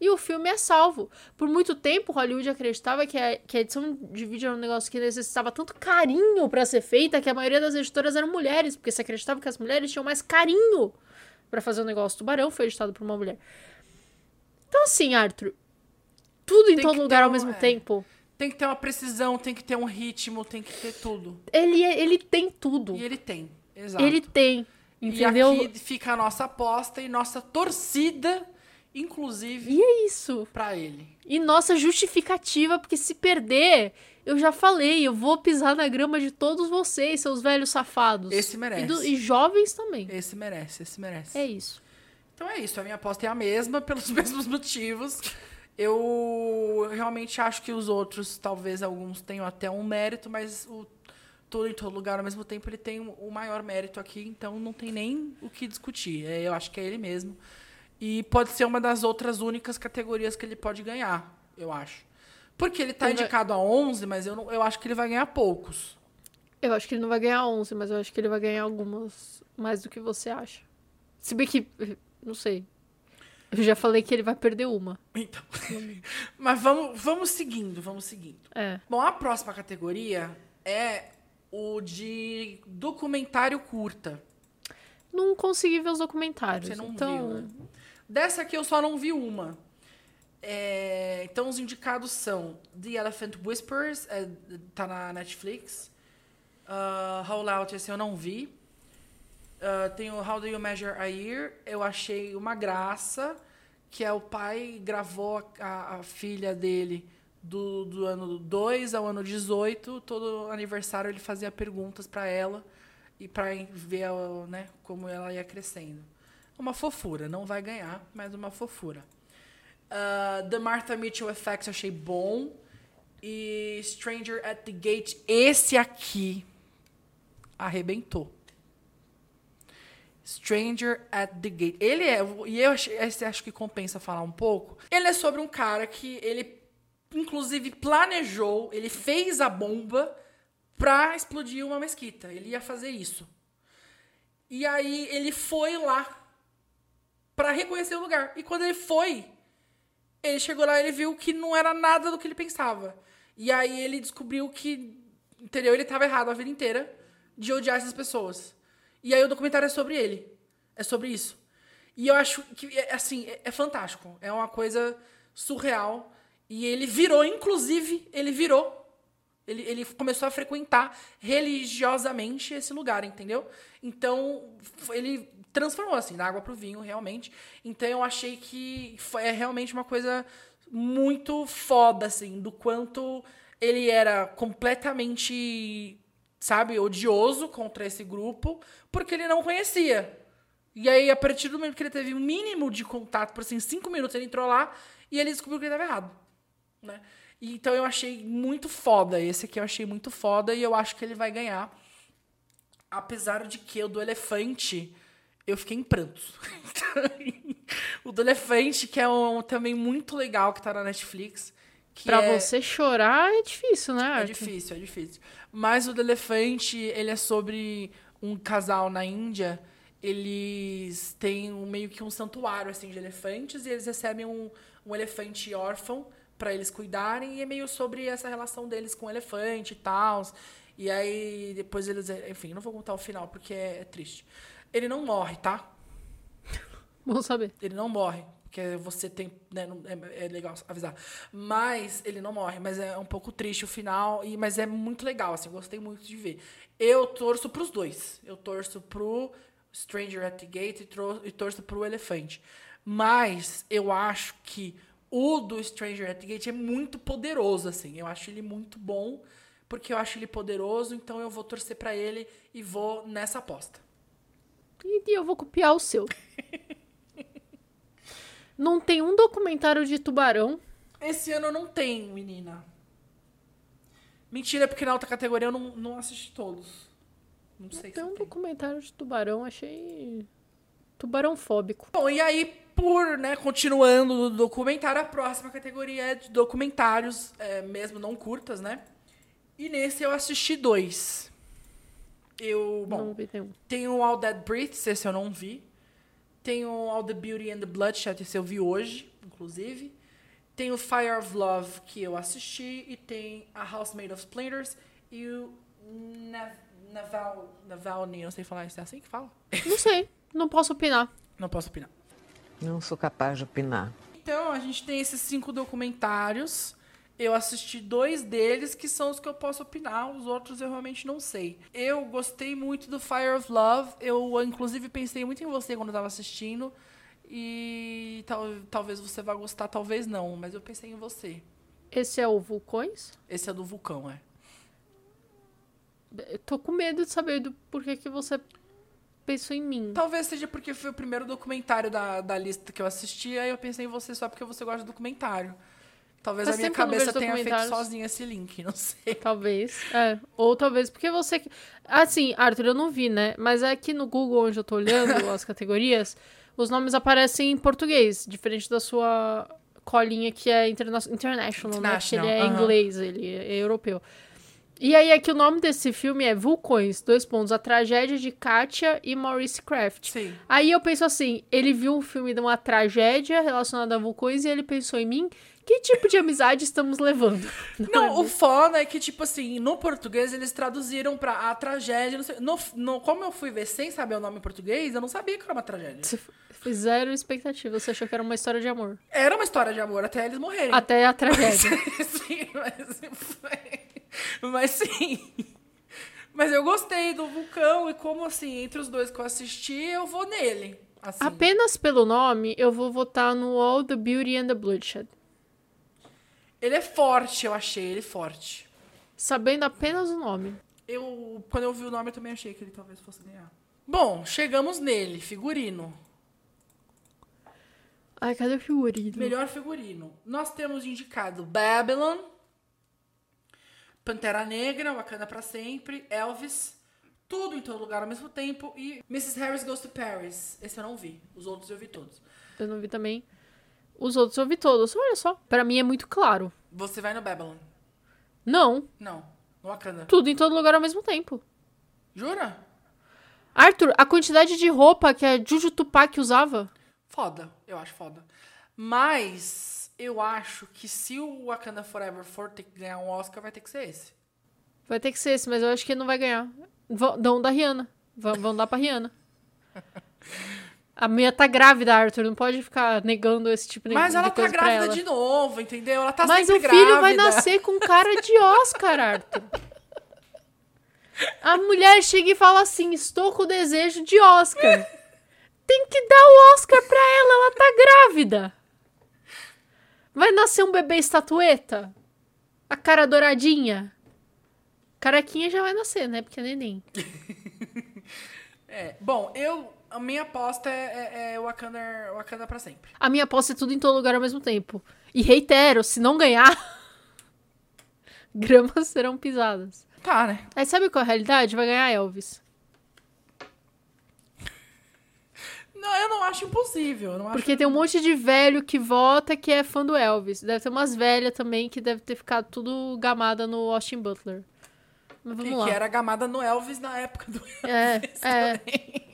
e o filme é salvo. Por muito tempo, Hollywood acreditava que a, que a edição de vídeo era um negócio que necessitava tanto carinho pra ser feita que a maioria das editoras eram mulheres, porque se acreditava que as mulheres tinham mais carinho pra fazer o negócio. Tubarão foi editado por uma mulher. Então, assim, Arthur, tudo em Tem todo que lugar ter ao um- mesmo é. tempo. Tem que ter uma precisão, tem que ter um ritmo, tem que ter tudo. Ele, é- ele tem tudo. E ele tem. Exato. Ele tem. Entendeu? E aqui fica a nossa aposta e nossa torcida, inclusive, E é isso. pra ele. E nossa justificativa, porque se perder, eu já falei, eu vou pisar na grama de todos vocês, seus velhos safados. Esse merece. E, do- e jovens também. Esse merece, esse merece. É isso. Então é isso, a minha aposta é a mesma, pelos mesmos motivos. Eu realmente acho que os outros, talvez alguns tenham até um mérito, mas o tudo em todo lugar ao mesmo tempo ele tem o maior mérito aqui, então não tem nem o que discutir. É, eu acho que é ele mesmo. E pode ser uma das outras únicas categorias que ele pode ganhar, eu acho. Porque ele tá Ele vai- indicado a 11, mas eu, não, eu acho que ele vai ganhar poucos. Eu acho que ele não vai ganhar 11, mas eu acho que ele vai ganhar algumas mais do que você acha. Se bem que, não sei. Eu já falei que ele vai perder uma. Então. mas vamos, vamos seguindo, vamos seguindo. É. Bom, a próxima categoria é o de documentário curta. Não consegui ver os documentários. Você não então, viu, né? Dessa aqui eu só não vi uma. É, então os indicados são The Elephant Whispers, é, tá na Netflix. Uh, Out, esse eu não vi. Uh, tem o How Do You Measure a Year, eu achei uma graça, que é o pai gravou a, a- filha dele do, do ano 2 ao ano 18, todo aniversário ele fazia perguntas pra ela e pra ver né, como ela ia crescendo. Uma fofura, não vai ganhar, mas uma fofura. Uh, The Martha Mitchell Effect eu achei bom. E Stranger at the Gate, esse aqui arrebentou. Stranger at the Gate. Ele é, e eu esse acho que compensa falar um pouco. Ele é sobre um cara que ele inclusive planejou, ele fez a bomba pra explodir uma mesquita. Ele ia fazer isso. E aí ele foi lá pra reconhecer o lugar. E quando ele foi, ele chegou lá e ele viu que não era nada do que ele pensava. E aí ele descobriu que, entendeu? Ele estava errado a vida inteira de odiar essas pessoas. E aí o documentário é sobre ele. É sobre isso. E eu acho que, é, assim, é, é fantástico. É uma coisa surreal. E ele virou, inclusive, ele virou. Ele, ele começou a frequentar religiosamente esse lugar, entendeu? Então, ele transformou, assim, da água pro vinho, realmente. Então, eu achei que foi, é realmente uma coisa muito foda, assim, do quanto ele era completamente, sabe, odioso contra esse grupo, porque ele não conhecia. E aí, a partir do momento que ele teve um mínimo de contato, por assim, cinco minutos, ele entrou lá e ele descobriu que ele estava errado. Né? Então eu achei muito foda. Esse aqui eu achei muito foda e eu acho que ele vai ganhar. Apesar de que o do elefante eu fiquei em prantos. o do elefante, que é um, também muito legal, que tá na Netflix. Pra é... você chorar é difícil, né, É Arthur? difícil, é difícil. Mas o do elefante, ele é sobre um casal na Índia. Eles têm um, meio que um santuário assim de elefantes e eles recebem um, um elefante órfão para eles cuidarem e é meio sobre essa relação deles com o elefante e tal. E aí depois eles, enfim, não vou contar o final porque é, é triste. Ele não morre, tá? Vamos saber. Ele não morre. Porque você tem. Né, é, é legal avisar. Mas ele não morre. Mas é um pouco triste o final. E, mas é muito legal, assim. Gostei muito de ver. Eu torço pros dois. Eu torço pro Stranger at the Gate e, e torço pro Elefante. Mas eu acho que o do Stranger at the Gate é muito poderoso, assim. Eu acho ele muito bom. Porque eu acho ele poderoso. Então eu vou torcer pra ele e vou nessa aposta. E eu vou copiar o seu. Não tem um documentário de tubarão. Esse ano não tem, menina. Mentira, porque na outra categoria eu não, não assisti todos. Não sei Tem se um tem. documentário de tubarão, achei. Tubarão fóbico. Bom, e aí, por, né, continuando no documentário, a próxima categoria é de documentários, é, mesmo não curtas, né? E nesse eu assisti dois. Eu, bom, não vi nenhum. Tem o All That Breathes, esse eu não vi. Tem o All the Beauty and the Bloodshed, esse eu vi hoje, inclusive. Tem o Fire of Love, que eu assisti. E tem a House Made of Splinters. E o Na- Naval... Navalny, não sei falar, isso é assim que fala? Não sei, não posso opinar. Não posso opinar. Não sou capaz de opinar. Então, a gente tem esses cinco documentários. Eu assisti dois deles, que são os que eu posso opinar. Os outros eu realmente não sei. Eu gostei muito do Fire of Love. Eu, inclusive, pensei muito em você quando eu tava assistindo. E tal, talvez você vá gostar, talvez não. Mas eu pensei em você. Esse é o Vulcões? Esse é do Vulcão, é. Eu tô com medo de saber do porquê que você pensou em mim. Talvez seja porque foi o primeiro documentário da, da lista que eu assisti. Aí eu pensei em você só porque você gosta de documentário. Talvez Faz a minha que cabeça tenha feito sozinha esse link, não sei. Talvez. É. Ou talvez porque você. Assim, Arthur, eu não vi, né? Mas é aqui no Google, onde eu tô olhando as categorias, os nomes aparecem em português, diferente da sua colinha que é interna international, né? Porque ele é International, aham. inglês, ele é europeu. E aí, aqui o nome desse filme é Vulcões, dois pontos, a tragédia de Katia e Maurice Craft. Sim. Aí eu penso assim, ele viu um filme de uma tragédia relacionada a vulcões e ele pensou em mim, que tipo de amizade estamos levando? Não, o foda é que, tipo assim, no português eles traduziram pra a tragédia. Não sei, no, no- como eu fui ver sem saber o nome em português, eu não sabia que era uma tragédia. Você foi zero expectativa, você achou que era uma história de amor. Era uma história de amor até eles morrerem. Até a tragédia. sim, mas, mas sim. Mas eu gostei do Vulcão e como assim, entre os dois que eu assisti, eu vou nele. Assim. Apenas pelo nome, eu vou votar no All the Beauty and the Bloodshed. Ele é forte, eu achei ele forte. Sabendo apenas o nome. Eu, quando eu vi o nome, eu também achei que ele talvez fosse ganhar. Bom, chegamos nele, figurino. Ai, cadê o figurino? Melhor figurino. Nós temos indicado Babylon, Pantera Negra, Wakanda pra sempre, Elvis, tudo em todo lugar ao mesmo tempo e Mrs. Harris Goes to Paris. Esse eu não vi. Os outros eu vi todos. Eu não vi também. Os outros eu vi todos. Olha só. Pra mim é muito claro. Você vai no Babylon? Não. Não. No Wakanda. Tudo em todo lugar ao mesmo tempo. Jura? Arthur, a quantidade de roupa que a Juju Tupac usava. Foda. Eu acho foda. Mas eu acho que se o Wakanda Forever for ter que ganhar um Oscar, vai ter que ser esse. Vai ter que ser esse, mas eu acho que ele não vai ganhar. Vão, dão da Rihanna. Vão, vão dar pra Rihanna. A minha tá grávida, Arthur. Não pode ficar negando esse tipo de Mas ela tá grávida ela. de novo, entendeu? Ela tá Mas o sempre filho grávida. vai nascer com cara de Oscar, Arthur. A mulher chega e fala assim: estou com desejo de Oscar. Tem que dar o Oscar pra ela, ela tá grávida. Vai nascer um bebê estatueta? A cara douradinha? Carequinha já vai nascer, né? Porque é neném. É, bom, eu... A minha aposta é, é, é Wakanda, Wakanda pra sempre. A minha aposta é tudo em todo lugar ao mesmo tempo. E reitero, se não ganhar, gramas serão pisadas. Tá, né? Aí sabe qual é a realidade? Vai ganhar Elvis. Não, eu não acho impossível. Não acho... Porque tem um monte de velho que vota que é fã do Elvis. Deve ter umas velhas também que deve ter ficado tudo gamada no Austin Butler. Mas vamos que, lá. que era gamada no Elvis na época do É, Elvis é. também.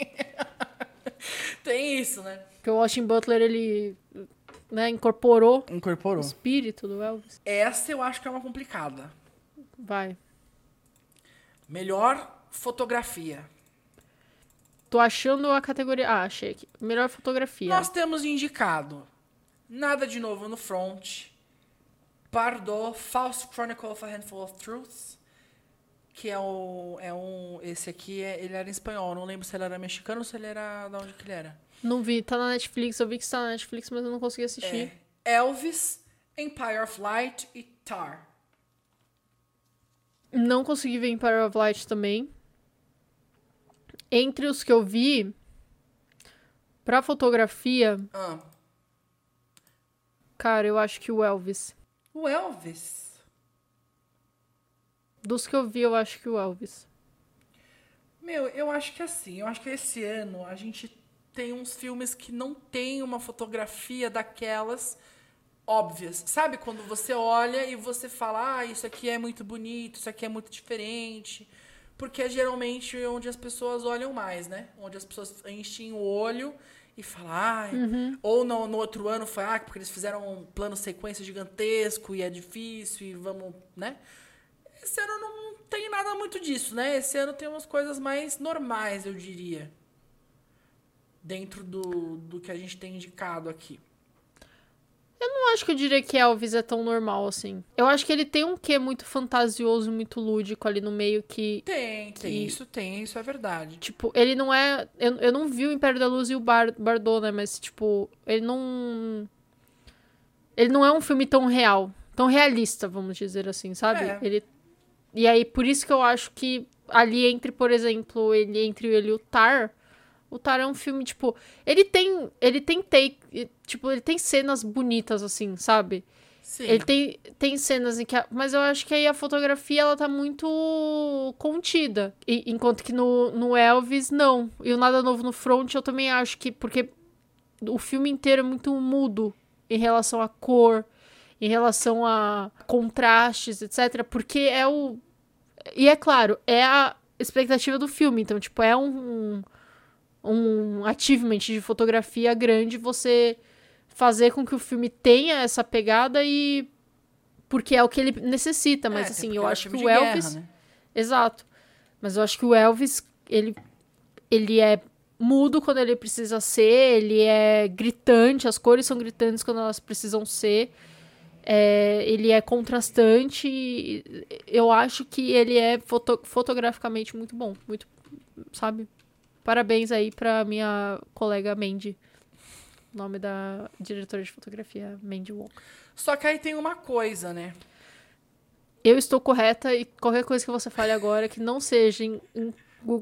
Tem isso, né? Porque o Austin Butler, ele né, incorporou o Incorporou. espírito do Elvis. Essa eu acho que é uma complicada. Vai. Melhor fotografia. Tô achando a categoria... Ah, achei aqui. Melhor fotografia. Nós temos indicado Nada de Novo no Front, Bardot, False Chronicle of a Handful of Truths, que é, o, é um... Esse aqui, é, ele era espanhol, não lembro se ele era mexicano ou se ele era... De onde que ele era. Não vi. Tá na Netflix. Eu vi que está na Netflix, mas eu não consegui assistir. É Elvis, Empire of Light e Tar. Não consegui ver Empire of Light também. Entre os que eu vi, pra fotografia, Ah, cara, eu acho que o Elvis. o Elvis. Dos que eu vi, eu acho que o Elvis. Meu, eu acho que assim, eu acho que esse ano a gente tem uns filmes que não tem uma fotografia daquelas óbvias. Sabe quando você olha e você fala, ah, isso aqui é muito bonito, isso aqui é muito diferente. Porque é geralmente onde as pessoas olham mais, né? Onde as pessoas enchem o olho e falam, ah, ou no, no outro ano foi, ah, porque eles fizeram um plano sequência gigantesco e é difícil e vamos, né? Esse ano não tem nada muito disso, né? Esse ano tem umas coisas mais normais, eu diria. Dentro do, do que a gente tem indicado aqui. Eu não acho que eu diria que Elvis é tão normal assim. Eu acho que ele tem um quê muito fantasioso, muito lúdico ali no meio que. Tem, tem. Que- Isso tem, isso é verdade. Tipo, ele não é. Eu, eu não vi o Império da Luz e o Bar, Bardot, né? Mas, tipo, ele não. Ele não é um filme tão real. Tão realista, vamos dizer assim, sabe? É. Ele. E aí, por isso que eu acho que ali entre, por exemplo, ele entre ele e o Tar. O Tar é um filme, tipo. Ele tem. Ele tem take. Tipo, ele tem cenas bonitas, assim, sabe? Sim. Ele tem, tem cenas em que. a- mas eu acho que aí a fotografia ela tá muito contida. E- enquanto que no, no Elvis, não. E o Nada Novo no Front eu também acho que. Porque o filme inteiro é muito mudo em relação à cor, em relação a contrastes, etc. Porque é o. E é claro, é a expectativa do filme. Então, tipo, é um. Um achievement de fotografia grande você fazer com que o filme tenha essa pegada e porque é o que ele necessita, mas É, assim, eu é acho que o de guerra, Elvis, né? exato. Mas eu acho que o Elvis, ele ele é mudo quando ele precisa ser, ele é gritante, as cores são gritantes quando elas precisam ser. É, ele é contrastante. Eu acho que ele é foto- fotograficamente muito bom, muito, sabe? Parabéns aí pra minha colega Mandy. O nome da diretora de fotografia, Mandy Walker. Só que aí tem uma coisa, né? Eu estou correta e qualquer coisa que você fale agora que não seja em, em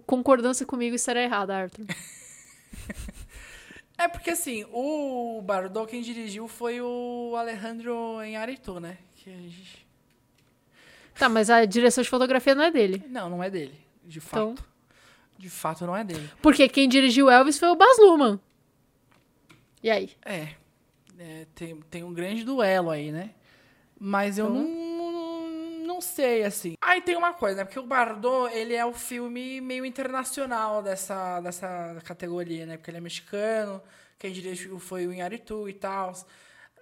concordância comigo estará errada, Arthur. É porque assim, o Bardot quem dirigiu foi o Alejandro Iñárritu, né? Que a gente... Tá, mas a direção de fotografia não é dele. Não, não é dele, de fato. Então- De fato não é dele. Porque quem dirigiu Elvis foi o Baz Luhrmann. E aí? É, é, tem, tem um grande duelo aí, né? Mas eu Então? não, não, não sei, assim. Aí tem uma coisa, né? Porque o Bardot, ele é o filme meio internacional dessa, dessa categoria, né? Porque ele é mexicano, quem dirigiu foi o Iñárritu e tal.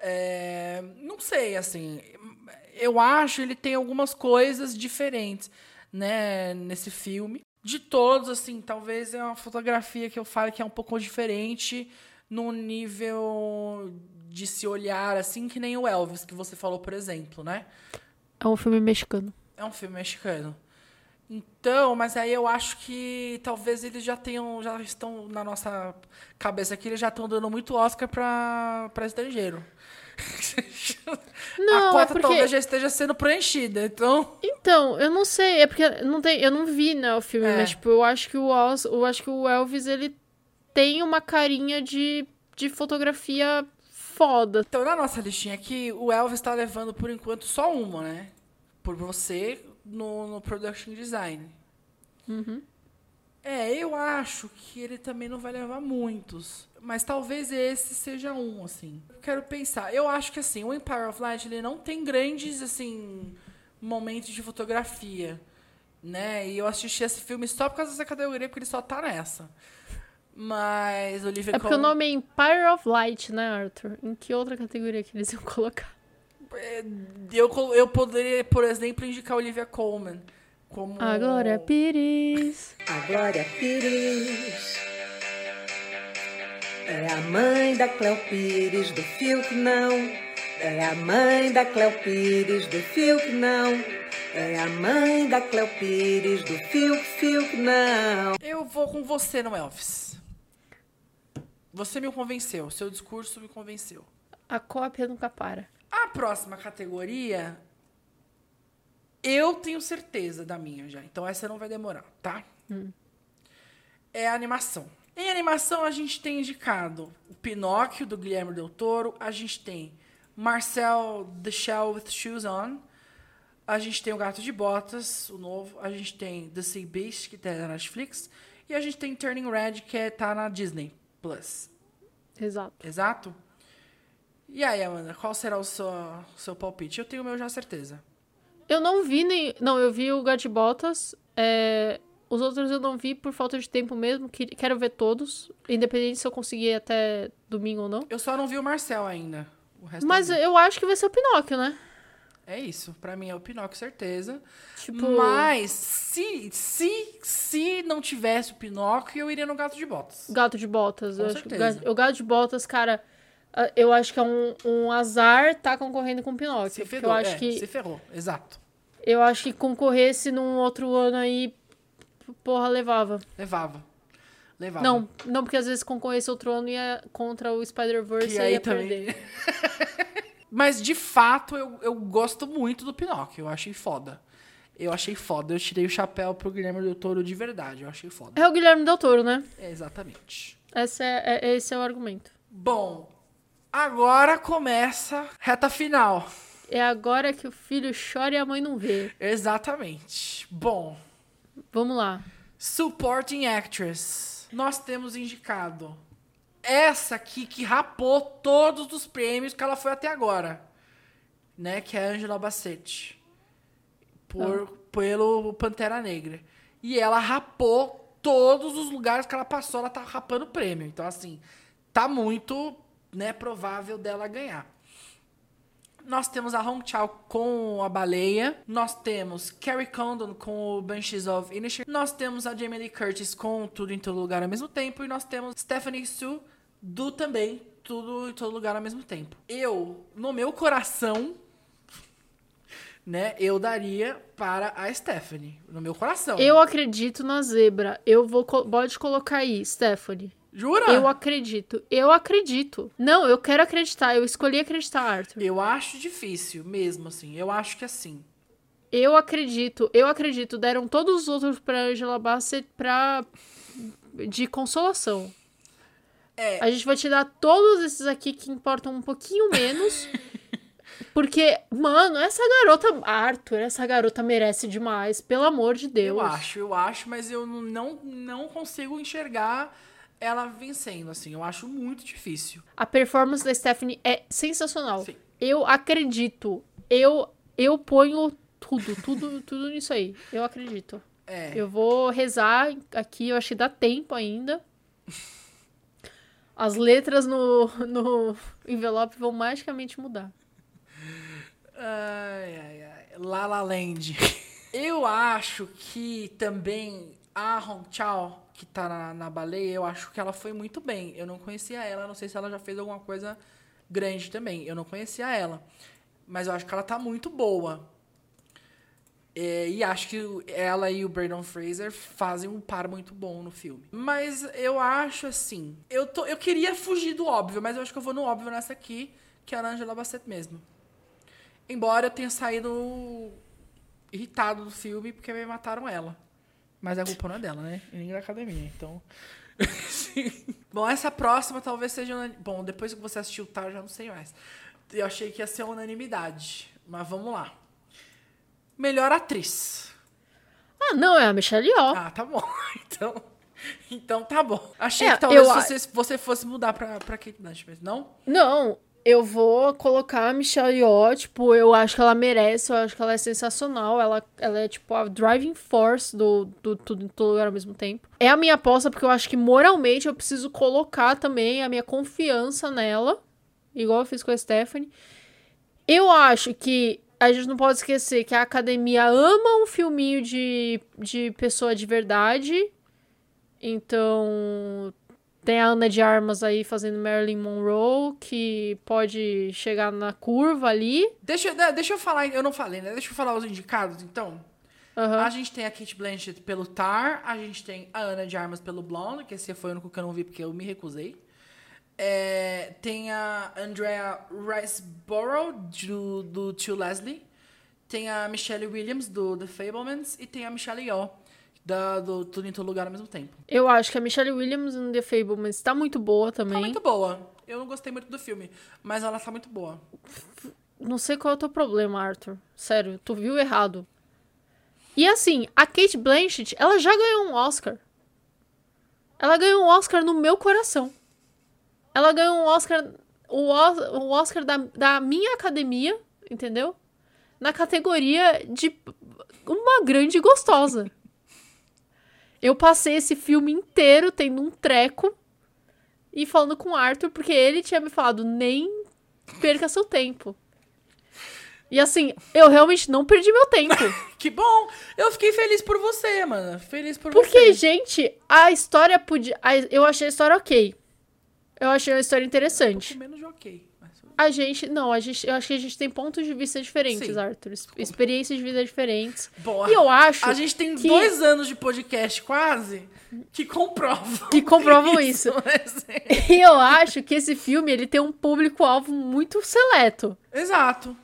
É, não sei, assim. Eu acho ele tem algumas coisas diferentes, né? Nesse filme. De todos, assim, talvez é uma fotografia que eu fale que é um pouco diferente no nível de se olhar, assim, que nem o Elvis, que você falou, por exemplo, né? É um filme mexicano. É um filme mexicano. Então, mas aí eu acho que talvez eles já tenham, já estão na nossa cabeça aqui, eles já estão dando muito Oscar pra, pra estrangeiro. Não, a é cota porque- talvez já esteja sendo preenchida, então... Então, eu não sei, é porque não tem, eu não vi, né, o filme, É. mas tipo, eu acho que o Oz, eu acho que o Elvis ele tem uma carinha de, de fotografia foda. Então, na nossa listinha aqui, o Elvis está levando, por enquanto, só uma, né? Por você no, no Production Design. É, eu acho que ele também não vai levar muitos. Mas talvez esse seja um, assim. Eu quero pensar. Eu acho que, assim, o Empire of Light, ele não tem grandes, assim, momentos de fotografia. Né? E eu assisti esse filme só por causa dessa categoria, porque ele só tá nessa. Mas Olivia É porque o nome é Empire of Light, né, Arthur? Em que outra categoria que eles iam colocar? Eu, col- eu poderia, por exemplo, indicar Olivia Colman como. A Glória Pires. A Glória Pires é a mãe da Cleo Pires do Fiuk não. É a mãe da Cleo Pires do Fiuk não. É a mãe da Cleo Pires do Fiuk, Fiuk não. Eu vou com você no Elvis. Você me convenceu, seu discurso me convenceu. A cópia nunca para. A próxima categoria, eu tenho certeza da minha já. Então essa não vai demorar, tá? É a animação. Em animação, a gente tem indicado o Pinóquio, do Guilherme Del Toro. A gente tem Marcel The Shell with Shoes On. A gente tem o Gato de Botas, o novo. A gente tem The Sea Beast, que tá na Netflix. E a gente tem Turning Red, que é, tá na Disney Plus. Exato. Exato? E aí, Amanda, qual será o seu, seu palpite? Eu tenho o meu já certeza. Eu não vi nem. Não, eu vi o Gato de Botas. é, Os outros eu não vi por falta de tempo mesmo. que- Quero ver todos. Independente se eu conseguir até domingo ou não. Eu só não vi o Marcel ainda. O resto Mas eu eu acho que vai ser o Pinóquio, né? É isso. Pra mim é o Pinóquio, certeza. Tipo. Mas se, se, se não tivesse o Pinóquio, eu iria no Gato de Botas. Gato de Botas. Com eu acho que o certeza. gato, o Gato de Botas, cara. Ah, Eu acho que é um, um azar tá concorrendo com o Pinóquio. Se ferrou, eu acho é, que se ferrou. Exato. eu acho que concorresse num outro ano aí, porra, levava. Levava. Levava. Não, não porque às vezes concorresse outro ano ia contra o Spider-Verse e aí ia também- perder. Mas, de fato, eu, eu gosto muito do Pinóquio. Eu achei foda. Eu achei foda. Eu tirei o chapéu pro Guilherme Del Toro de verdade. Eu achei foda. É o Guilherme Del Toro, né? É, exatamente. Esse é, é- esse é o argumento. Bom, agora começa reta final. É agora que o filho chora e a mãe não vê. Exatamente. Bom, Vamos lá. Supporting Actress. Nós temos indicado essa aqui que rapou todos os prêmios que ela foi até agora. Né? Que é a Angela Bassett. Por, Pelo Pantera Negra. E ela rapou todos os lugares que ela passou, ela tá rapando prêmio. Então, assim, tá muito né, provável dela ganhar. Nós temos a Hong Chao com a baleia. Nós temos Carrie Condon com o Banshees of Inisherin. Nós temos a Jamie Lee Curtis com Tudo em Todo Lugar ao mesmo tempo. E nós temos Stephanie Sue do também Tudo em Todo Lugar ao mesmo tempo. Eu, no meu coração, né, eu daria para a Stephanie. No meu coração. Eu acredito na zebra. Eu vou. Pode colocar aí, Stephanie. Jura? Eu acredito. Eu acredito. Não, eu quero acreditar. Eu escolhi acreditar, Arthur. Eu acho difícil, mesmo assim. Eu acho que assim. Eu acredito. Eu acredito. Deram todos os outros pra Angela Bassett pra. de consolação. É. A gente vai te dar todos esses aqui que importam um pouquinho menos. Porque, mano, essa garota. Arthur, essa garota merece demais. Pelo amor de Deus. Eu acho, eu acho, mas eu não, não consigo enxergar ela vencendo, assim. Eu acho muito difícil. A performance da Stephanie é sensacional. Sim. Eu acredito. Eu eu ponho tudo, tudo, tudo nisso aí. Eu acredito. É. Eu vou rezar aqui, eu acho que dá tempo ainda. As letras no, no envelope vão magicamente mudar. Ai, ai, ai. La La Land. Eu acho que também A Hong Chao, que tá na, na baleia, eu acho que ela foi muito bem. Eu não conhecia ela, não sei se ela já fez alguma coisa grande também. Eu não conhecia ela. Mas eu acho que ela tá muito boa. É, e acho que ela e o Brandon Fraser fazem um par muito bom no filme. Mas eu acho assim. Eu, tô, eu queria fugir do óbvio, mas eu acho que eu vou no óbvio nessa aqui, que é a Angela Bassett mesmo. Embora eu tenha saído irritado do filme porque me mataram ela. Mas a culpa não é dela, né? E nem da academia, então. Bom, essa próxima talvez seja. unan- Bom, depois que você assistiu o Tar, já não sei mais. Eu achei que ia ser unanimidade. Mas vamos lá. Melhor atriz. Ah, não, é a Michelle Yeoh. Ah, tá bom. Então, então tá bom. Achei É, que talvez eu você, você fosse mudar pra, pra Kate Blanchett, mas não? Não, eu vou colocar a Michelle Yeoh, tipo, eu acho que ela merece, eu acho que ela é sensacional, ela, ela é, tipo, a driving force do, do tudo em todo lugar ao mesmo tempo. É a minha aposta porque eu acho que moralmente eu preciso colocar também a minha confiança nela, igual eu fiz com a Stephanie. Eu acho que a gente não pode esquecer que a academia ama um filminho de, de pessoa de verdade. Então, tem a Ana de Armas aí fazendo Marilyn Monroe, que pode chegar na curva ali. Deixa, eu- né, deixa eu falar, eu não falei, né? Deixa eu falar os indicados, então. Aham. A gente tem a Kate Blanchett pelo Tar, a gente tem a Ana de Armas pelo Blonde, que esse foi o único que eu não vi porque eu me recusei. É, tem a Andrea Riceborough, do, do Tio Leslie. Tem a Michelle Williams, do The Fablemans. E tem a Michelle Yeoh, da, do Tudo em Todo Lugar ao mesmo tempo. Eu acho que a Michelle Williams no The Fablemans tá muito boa também. Tá muito boa. Eu não gostei muito do filme, mas ela tá muito boa. Não sei qual é o teu problema, Arthur. Sério, tu viu errado. E assim, a Kate Blanchett, ela já ganhou um Oscar. Ela ganhou um Oscar no meu coração. Ela ganhou um Oscar. O, o Oscar da, da minha academia, entendeu? Na categoria de uma grande gostosa. Eu passei esse filme inteiro tendo um treco e falando com o Arthur, porque ele tinha me falado, nem perca seu tempo. E assim, eu realmente não perdi meu tempo. Que bom! Eu fiquei feliz por você, mano. Feliz por Porque, você. gente, a história podia. a- Eu achei a história ok. Eu achei a história interessante. Menos de ok. A gente. Não, a gente, eu acho que a gente tem pontos de vista diferentes, Sim. Arthur. Experiências de vida diferentes. Boa. E eu acho. A gente tem que- dois anos de podcast quase que comprovam. Que comprovam isso. mas- E eu acho que esse filme ele tem um público-alvo muito seleto. Exato.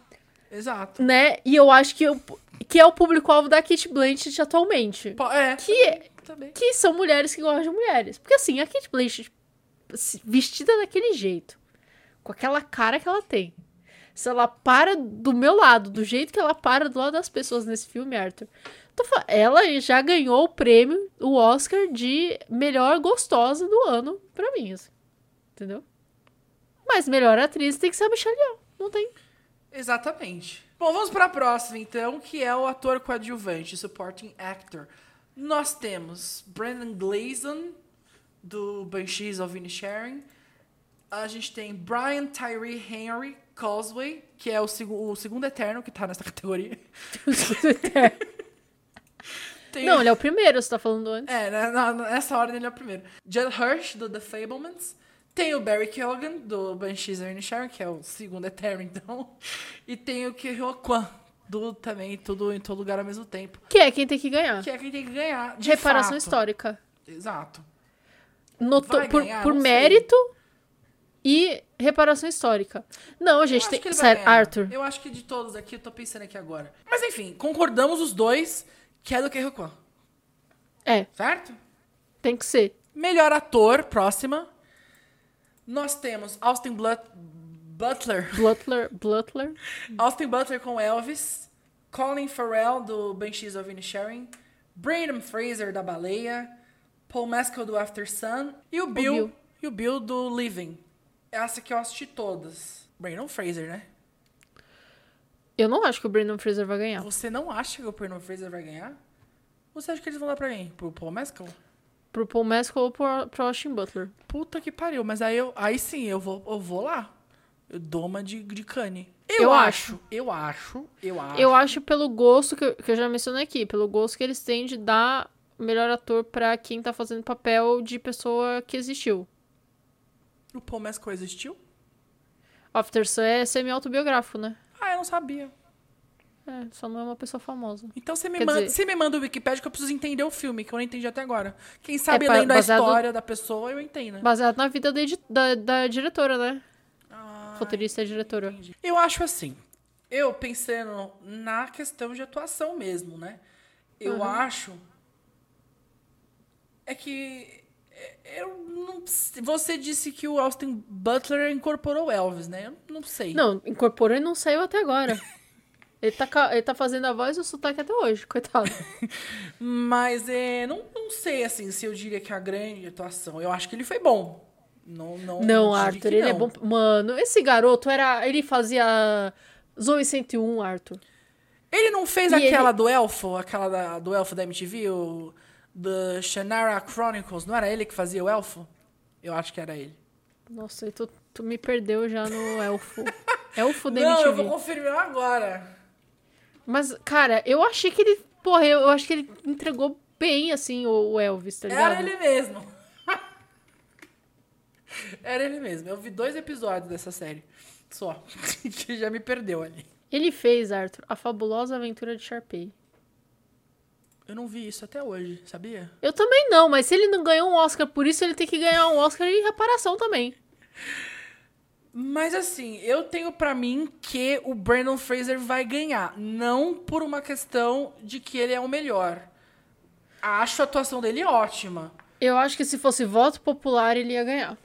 Exato. né? E eu acho que, eu, que é o público-alvo da Kate Blanchett atualmente. É. Que, Também. que são mulheres que gostam de mulheres. Porque assim, a Kate Blanchett vestida daquele jeito, com aquela cara que ela tem. Se ela para do meu lado, do jeito que ela para do lado das pessoas nesse filme, Arthur. tô fa- ela já ganhou o prêmio, o Oscar de melhor gostosa do ano pra mim, assim. Entendeu? Mas melhor atriz tem que ser a Michelle Yeoh. Não tem. Exatamente. Bom, vamos pra próxima, então, que é o ator coadjuvante, supporting actor. Nós temos Brandon Gleeson, do Banshees of Inisherin. A gente tem Brian Tyree Henry Causeway, que é o, segu- o segundo eterno que tá nessa categoria. Tem- Não, ele é o primeiro, você tá falando antes. É, na- na- nessa ordem ele é o primeiro. Judd Hirsch, do The Fablemans. Tem o Barry Keoghan, do Banshees Inisherin, que é o segundo eterno, então. E tem o Kyo Kwan, do também Tudo em Todo Lugar ao mesmo tempo. Que é quem tem que ganhar. Que é quem tem que ganhar. De Reparação fato. histórica. Exato. Por ganhar? por Não sei. E reparação histórica. Não, gente, tem. que Sério, ganhar. Arthur. Eu acho que de todos aqui, eu tô pensando aqui agora. Mas enfim, concordamos os dois que é do Kyo Kwan, É, certo? tem que ser. Melhor ator, próxima. Nós temos Austin Blut- Butler. Butler, Butler. Austin Butler com Elvis. Colin Farrell, do Banshees of Inisherin. Brandon Fraser, da Baleia. Paul Mescal, do After Sun. E o Bill, Bill. E o Bill, do Living. Essa que eu assisti todas. Brandon Fraser, né? Eu não acho que o Brandon Fraser vai ganhar. Você não acha que o Brandon Fraser vai ganhar? Você acha que eles vão dar pra quem? Pro Paul Mescal? Pro Paul Mescal ou pro, pro Austin Butler. Puta que pariu. Mas aí, eu, aí sim, eu vou, eu vou lá. Eu dou uma de, de cane. Eu acho. Eu acho. Eu acho. Eu acho pelo gosto que eu, que eu já mencionei aqui, pelo gosto que eles têm de dar melhor ator pra quem tá fazendo papel de pessoa que existiu. O Paul Mescal existiu? After Sun é semi-autobiográfico, né? Ah, eu não sabia. É, só não é uma pessoa famosa. Então você me, Quer manda, dizer- você me manda o Wikipedia que eu preciso entender o filme, que eu não entendi até agora. Quem sabe pa- lendo a baseado- história da pessoa, eu entendo. Baseado na vida da, da, da diretora, né? Ah, Roteirista e diretora. entendi. Eu acho assim, eu pensando na questão de atuação mesmo, né? Eu Uhum. acho é que é, eu não você disse que o Austin Butler incorporou o Elvis, né? Eu não sei. Não, incorporou e não saiu até agora. Ele tá, ele tá fazendo a voz e o sotaque até hoje, coitado. Mas é, não, não sei assim se eu diria que é a grande atuação. Eu acho que ele foi bom. Não, não, Não, Arthur, ele é não. bom. Mano, esse garoto era. Ele fazia Zoe 101, Arthur. Ele não fez E aquela ele- do Elfo, aquela da- do Elfo da MTV, o The Shannara Chronicles, não era ele que fazia o Elfo? Eu acho que era ele. Nossa, tu, tu me perdeu já no Elfo. Elfo da não, eu vou confirmar agora. Mas, cara, eu achei que ele. Porra, eu, eu acho que ele entregou bem, assim, o, o Elvis, tá ligado? Era ele mesmo. era ele mesmo. Eu vi dois episódios dessa série. Só. que já me perdeu ali. Ele fez, Arthur, A Fabulosa Aventura de Sharpay. Eu não vi isso até hoje, sabia? Eu também não, mas se ele não ganhou um Oscar por isso, ele tem que ganhar um Oscar em reparação também. Mas assim, eu tenho pra mim que o Brandon Fraser vai ganhar. Não por uma questão de que ele é o melhor. Acho a atuação dele ótima. Eu acho que se fosse voto popular, ele ia ganhar.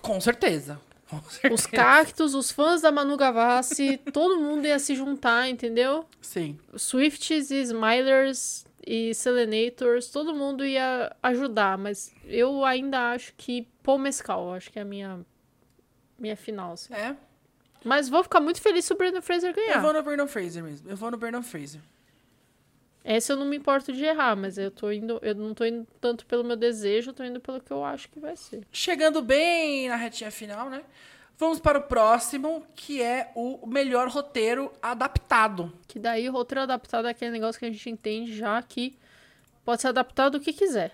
Com certeza. Com certeza. Os cactos, os fãs da Manu Gavassi, todo mundo ia se juntar, entendeu? Sim. Swifties e Smilers e Selenators, todo mundo ia ajudar, mas eu ainda acho que Paul Mescal, acho que é a minha, minha final, assim. É. Mas vou ficar muito feliz se o Brandon Fraser ganhar. Eu vou no Brandon Fraser mesmo. Eu vou no Brandon Fraser. Essa eu não me importo de errar, mas eu tô indo, eu não tô indo tanto pelo meu desejo, eu tô indo pelo que eu acho que vai ser. Chegando bem na retinha final, né? Vamos para o próximo, que é o melhor roteiro adaptado. Que daí o roteiro adaptado é aquele negócio que a gente entende já que pode ser adaptado do que quiser.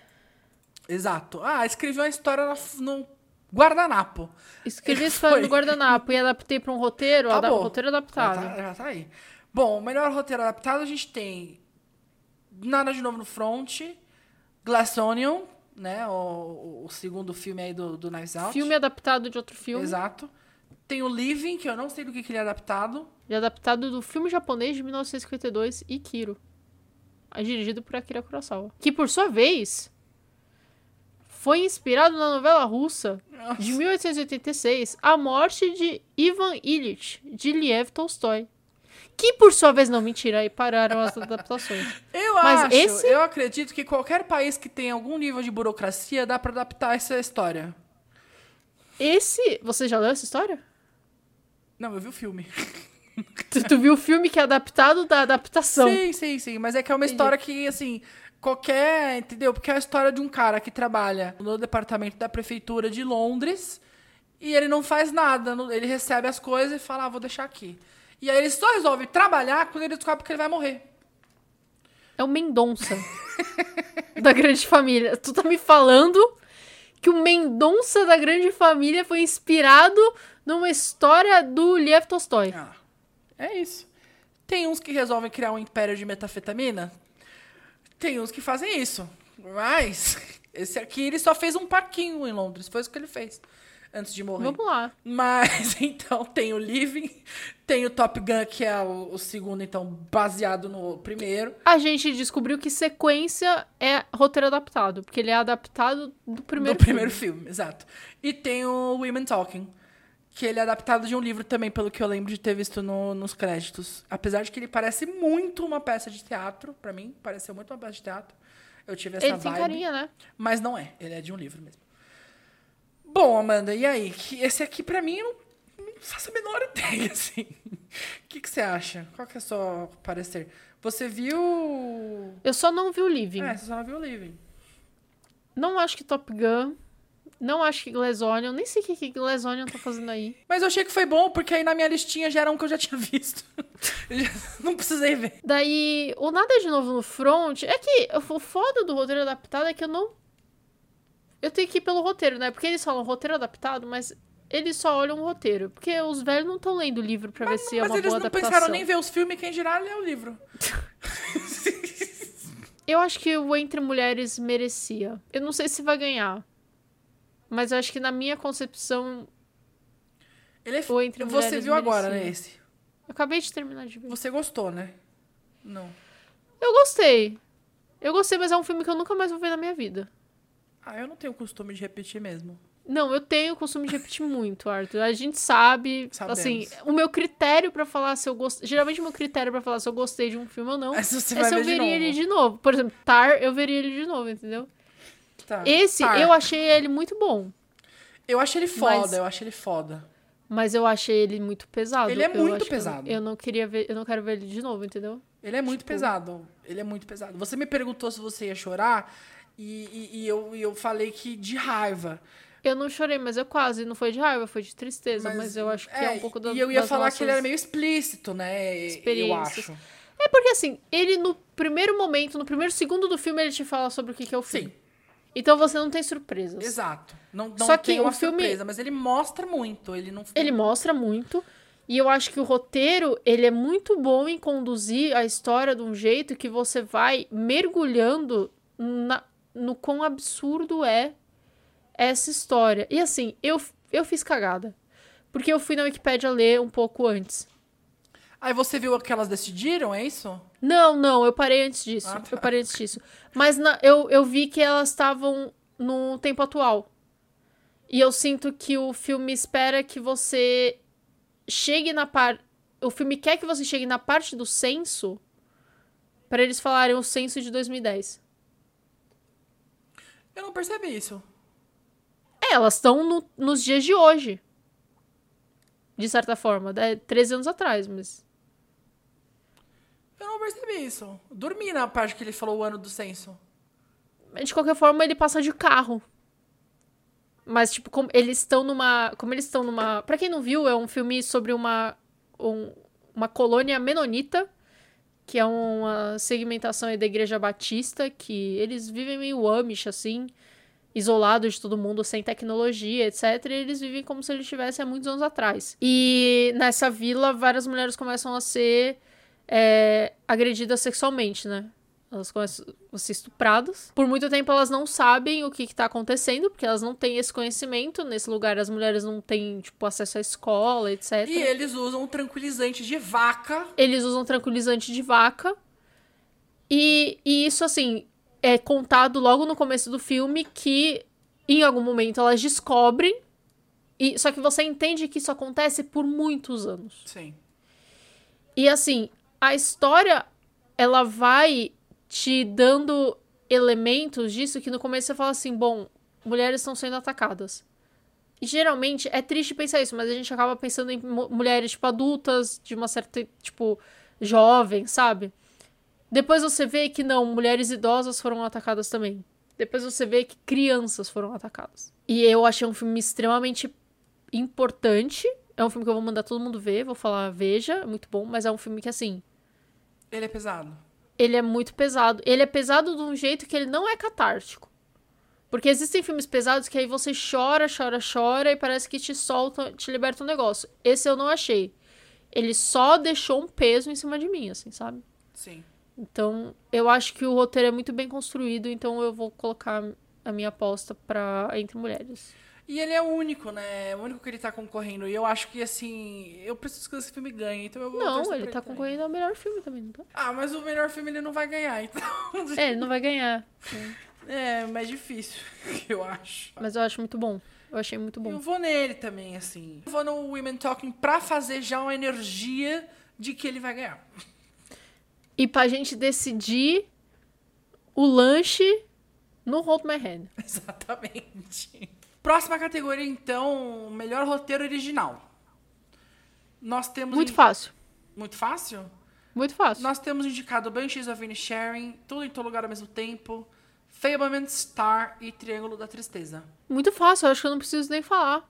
Exato. Ah, escrevi uma história no guardanapo. Escrevi isso história foi. no guardanapo e adaptei pra um roteiro, ada- Acabou. roteiro Já adaptado. tá, já tá aí. Bom, o melhor roteiro adaptado a gente tem Nada de Novo no Front, Glass Onion, né? O, o segundo filme aí do, do Knives Out. Filme adaptado de outro filme. Exato. Tem o Living, que eu não sei do que, que ele é adaptado. E adaptado do filme japonês de 1952, Ikiro. É dirigido por Akira Kurosawa. Que, por sua vez, foi inspirado na novela russa de 1886, A Morte de Ivan Ilyich, de Liev Tolstói. Que, por sua vez, não, mentira, aí pararam as adaptações. Eu Mas acho, esse- eu acredito que qualquer país que tenha algum nível de burocracia dá pra adaptar essa história. Esse. Você já leu essa história? Não, eu vi o filme. Tu, tu viu o filme que é adaptado da adaptação. Sim, sim, sim. Mas é que é uma história que, assim, qualquer. Entendeu? Porque é a história de um cara que trabalha no departamento da prefeitura de Londres e ele não faz nada. Ele recebe as coisas e fala, ah, vou deixar aqui. E aí ele só resolve trabalhar quando ele descobre que ele vai morrer. É o Mendonça. da Grande Família. Tu tá me falando que o Mendonça da Grande Família foi inspirado numa história do Liev Tolstói. Ah, é isso. Tem uns que resolvem criar um império de metafetamina. Tem uns que fazem isso. Mas esse aqui ele só fez um parquinho em Londres. Foi isso que ele fez antes de morrer. Vamos lá. Mas então tem o Living, tem o Top Gun, que é o, o segundo, então, baseado no primeiro. A gente descobriu que sequência é roteiro adaptado, porque ele é adaptado do primeiro do primeiro filme. filme, exato. E tem o Women Talking, que ele é adaptado de um livro também, pelo que eu lembro de ter visto no- nos créditos. Apesar de que ele parece muito uma peça de teatro, pra mim, pareceu muito uma peça de teatro. Eu tive essa Ele tem vibe. carinha, né? Mas não é, ele é de um livro mesmo. Bom, Amanda, e aí? Esse aqui, pra mim, eu não, não faço a menor ideia, assim. O que, que você acha? Qual que é o seu parecer? Você viu... Eu só não vi o Living. É, você só viu o Living. Não acho que Top Gun Não acho que Glass Onion, nem sei o que, que Glass Onion tá fazendo aí. Mas eu achei que foi bom, porque aí na minha listinha já era um que eu já tinha visto. Não precisei ver. Daí, o Nada de Novo no Front, é que o foda do roteiro adaptado é que eu não. Eu tenho que ir pelo roteiro, né? Porque eles falam roteiro adaptado, mas eles só olham o roteiro. Porque os velhos não estão lendo o livro pra ver se é Mas uma eles boa não adaptação. pensaram nem ver os filmes, quem dirá ler o livro. Eu acho que o Entre Mulheres merecia. Eu não sei se vai ganhar. Mas eu acho que na minha concepção. Ele é... O Entre Você Mulheres viu agora, merecia. né, esse? Eu acabei de terminar de ver. Você gostou, né? Não. Eu gostei. Eu gostei, mas é um filme que eu nunca mais vou ver na minha vida. Ah, eu não tenho costume de repetir mesmo. Não, eu tenho o costume de repetir muito, Arthur. A gente sabe, Sabemos. assim, o meu critério pra falar se eu gostei, geralmente o meu critério pra falar se eu gostei de um filme ou não, Mas você é se eu veria novo. ele de novo. Por exemplo, Tar, eu veria ele de novo, entendeu? Tá. Esse Tá. eu achei ele muito bom, Eu acho ele foda, Mas- eu acho ele foda. mas eu achei ele muito pesado. Ele é Eu muito que eu pesado. Eu não, queria ver, eu não quero ver ele de novo, entendeu? Ele é muito Tipo- pesado. Ele é muito pesado. Você me perguntou se você ia chorar e, e- e eu, e eu falei que de raiva. Eu não chorei, mas eu quase, não foi de raiva, foi de tristeza, mas, eu acho que é, um pouco da E eu ia falar que ele era meio explícito, né? Eu acho. É porque assim, ele no primeiro momento, no primeiro segundo do filme, ele te fala sobre o que que é o filme. Sim, Então você não tem surpresas. exato. Não, não Só que tem uma o filme- surpresa, mas ele mostra muito. Ele não. Ele mostra muito. E eu acho que o roteiro, ele é muito bom em conduzir a história de um jeito que você vai mergulhando na- no quão absurdo é essa história. E assim, eu, eu fiz cagada. Porque eu fui na Wikipédia ler um pouco antes. Aí você viu que elas decidiram, é isso? Não, não, eu parei antes disso. Ah, tá. Eu parei antes disso. Mas na- eu, eu vi que elas estavam no tempo atual. E eu sinto que o filme espera que você chegue na parte. O filme quer que você chegue na parte do censo para eles falarem o censo de 2010. Eu não percebi isso. É, elas estão no- nos dias de hoje. De certa forma. É 13 anos atrás, mas. Eu não percebi isso. Dormi na parte que ele falou o ano do censo. Mas, De qualquer forma, ele passa de carro. Mas, tipo, como eles estão numa. Como eles estão numa. Pra quem não viu, é um filme sobre uma. um- uma colônia menonita. Que é uma segmentação da igreja batista. Que eles vivem meio Amish, assim. Isolados de todo mundo, sem tecnologia, etc. E eles vivem como se eles estivessem há muitos anos atrás. E nessa vila, várias mulheres começam a ser é, agredidas sexualmente, né? Elas começam a ser estupradas. Por muito tempo elas não sabem o que, que tá acontecendo, porque elas não têm esse conhecimento. Nesse lugar as mulheres não têm, tipo, acesso à escola, etc. E eles usam tranquilizante de vaca. Eles usam tranquilizante de vaca. E, e isso, assim, é contado logo no começo do filme que em algum momento elas descobrem. E, só que você entende que isso acontece por muitos anos. Sim. E assim, a história ela vai te dando elementos disso que no começo você fala assim, bom, mulheres estão sendo atacadas. E geralmente é triste pensar isso, mas a gente acaba pensando em mu- mulheres tipo adultas, de uma certa tipo jovem, sabe? Depois você vê que não, mulheres idosas foram atacadas também. Depois você vê que crianças foram atacadas. E eu achei um filme extremamente importante. É um filme que eu vou mandar todo mundo ver, vou falar, veja, é muito bom, mas é um filme que assim, Ele é pesado. Ele é muito pesado. Ele é pesado de um jeito que ele não é catártico. Porque existem filmes pesados que aí você chora, chora, chora e parece que te solta, te liberta um negócio. Esse eu não achei. Ele só deixou um peso em cima de mim, assim, sabe? Sim. Então, eu acho que o roteiro é muito bem construído, então eu vou colocar a minha aposta pra Entre Mulheres. E ele é o único, né? É o único que ele tá concorrendo. E eu acho que, assim, eu preciso que esse filme ganhe, então eu vou Não, ele tá também. concorrendo ao melhor filme também, não tá? Ah, mas o melhor filme ele não vai ganhar, então. É, ele não vai ganhar. É, mais difícil, eu acho. Mas eu acho muito bom. Eu achei muito Eu bom. vou nele também, assim. Eu vou no Women Talking pra fazer já uma energia de que ele vai ganhar. E pra gente decidir o lanche no Hold My Hand. Exatamente. Próxima categoria, então, melhor roteiro original. Nós temos. Muito in- fácil. Muito fácil? Muito fácil. Nós temos indicado Banshees of Inisherin, Tudo em Todo Lugar ao Mesmo Tempo, Fableman, Star e Triângulo da Tristeza. Muito fácil, eu acho que eu não preciso nem falar.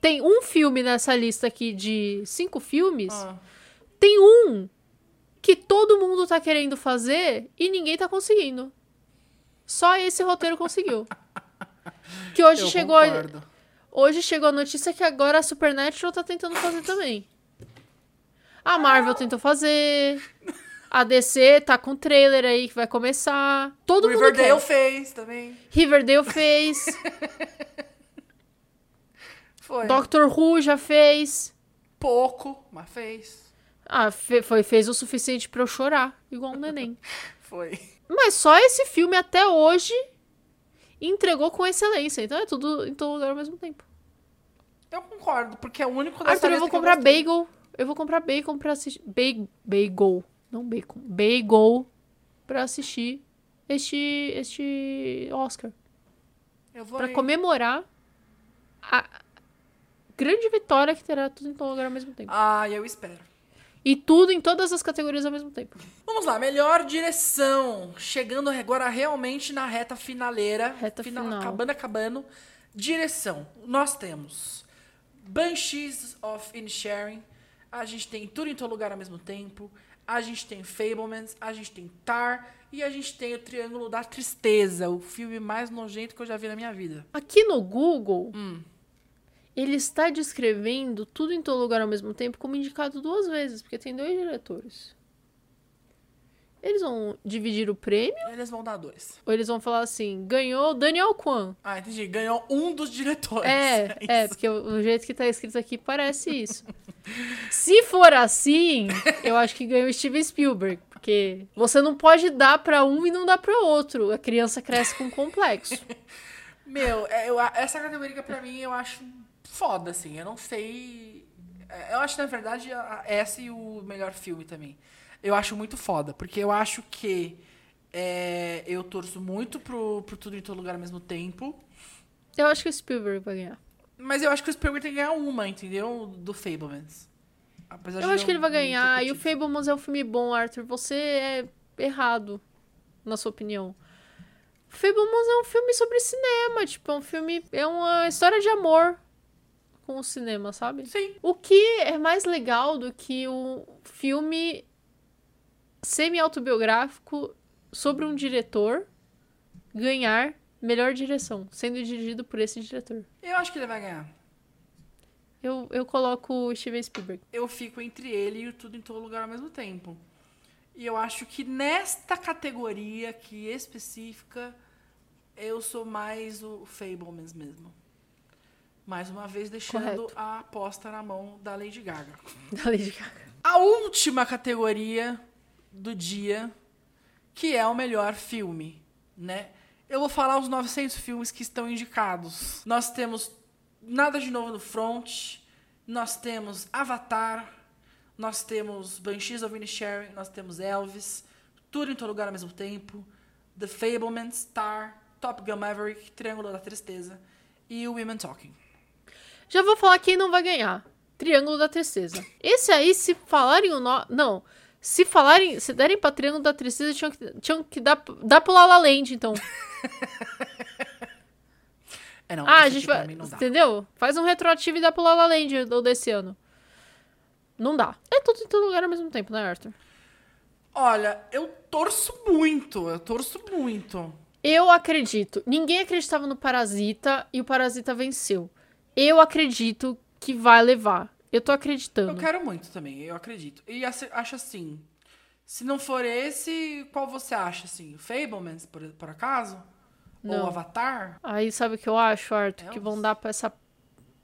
Tem um filme nessa lista aqui de cinco filmes. Ah. Tem um que todo mundo tá querendo fazer e ninguém tá conseguindo. Só esse roteiro conseguiu. Que hoje Eu chegou a, concordo. hoje chegou a notícia que agora a Supernatural tá tentando fazer também. A Marvel tentou fazer. A DC tá com trailer aí que vai começar. Todo mundo Riverdale fez também. Riverdale fez. Foi. Doctor Who já fez. Pouco, mas fez. Ah, fe- foi, fez o suficiente pra eu chorar, igual um neném. Foi. Mas só esse filme até hoje entregou com excelência. Então é tudo em todo lugar ao mesmo tempo. Eu concordo, porque é o único dessa Arthur, eu vou comprar gostei. bagel. Eu vou comprar bacon pra assistir. Ba bagel. Não bacon. Bagel pra assistir este, este Oscar. Eu vou Pra ir. comemorar a grande vitória que terá tudo em todo lugar ao mesmo tempo. Ah, eu espero. E tudo em todas as categorias ao mesmo tempo. Vamos lá, melhor direção. Chegando agora realmente na reta finaleira. Reta final. Acabando, acabando. Direção. Nós temos Banshees of Inisherin. A gente tem Tudo em Todo Lugar ao mesmo tempo. A gente tem Fablemans. A gente tem Tar. E a gente tem o Triângulo da Tristeza. O filme mais nojento que eu já vi na minha vida. Aqui no Google, Hum. Ele está descrevendo tudo em todo lugar ao mesmo tempo como indicado duas vezes, porque tem dois diretores. Eles vão dividir o prêmio Eles vão dar dois. ou eles vão falar assim: ganhou Daniel Kwan. Ah, entendi. Ganhou um dos diretores. É, é, isso. porque o, jeito que tá escrito aqui parece isso. Se for assim, eu acho que ganhou Steven Spielberg, porque você não pode dar pra um e não dar pra outro. A criança cresce com complexo. Meu, é, eu, essa categoria pra mim eu acho foda, assim. Eu não sei. é, Eu acho, na verdade, essa e o melhor filme também. Eu acho muito foda, porque eu acho que é, eu torço muito pro, pro Tudo em Todo Lugar ao mesmo tempo. Eu acho que o Spielberg vai ganhar. Mas eu acho que o Spielberg tem que ganhar uma, entendeu? Do Fablemans. Apesar Eu acho que ele vai ganhar. E o. Fablemans é um filme bom, Arthur. Você é errado, na sua opinião. Fablemans é um filme sobre cinema. Tipo, é um filme. É uma história de amor com o cinema, sabe? Sim. O que é mais legal do que o filme semi-autobiográfico sobre um diretor ganhar melhor direção, sendo dirigido por esse diretor? Eu acho que ele vai ganhar. Eu, eu coloco o Steven Spielberg. eu fico entre ele e o Tudo em Todo Lugar ao mesmo tempo. E eu acho que nesta categoria aqui específica, eu sou mais o Fablemans mesmo. Mais uma vez, deixando Correto. a aposta na mão da Lady Gaga. Da Lady Gaga. A última categoria do dia, que é o melhor filme, né? Eu vou falar os 900 filmes que estão indicados. Nós temos Nada de Novo no Front, nós temos Avatar, nós temos Banshees of Inisherin, nós temos Elvis, Tudo em Todo Lugar ao mesmo tempo, The Fableman, Star, Top Gun Maverick, Triângulo da Tristeza e Women Talking. Já vou falar quem não vai ganhar. Triângulo da Tristeza. Esse aí, se falarem o nome. Não. Se falarem. Se derem pra Triângulo da Tristeza, tinham que, tinham que dar, dar pro La La Land, então. É, não, Ah, a gente vai. Entendeu? Faz um retroativo e dá pro La La Land do desse ano. Não dá. É tudo em todo lugar ao mesmo tempo, né, Arthur? Olha, eu torço muito, eu torço muito. Eu acredito. Ninguém acreditava no Parasita e o Parasita venceu. Eu acredito que vai levar. Eu tô acreditando. Eu quero muito também, eu acredito. E acho assim, se não for esse, qual você acha, assim? Fablemans, por, por acaso? Não. Ou Avatar? Aí sabe o que eu acho, Arthur? Que Elvis. vão dar pra essa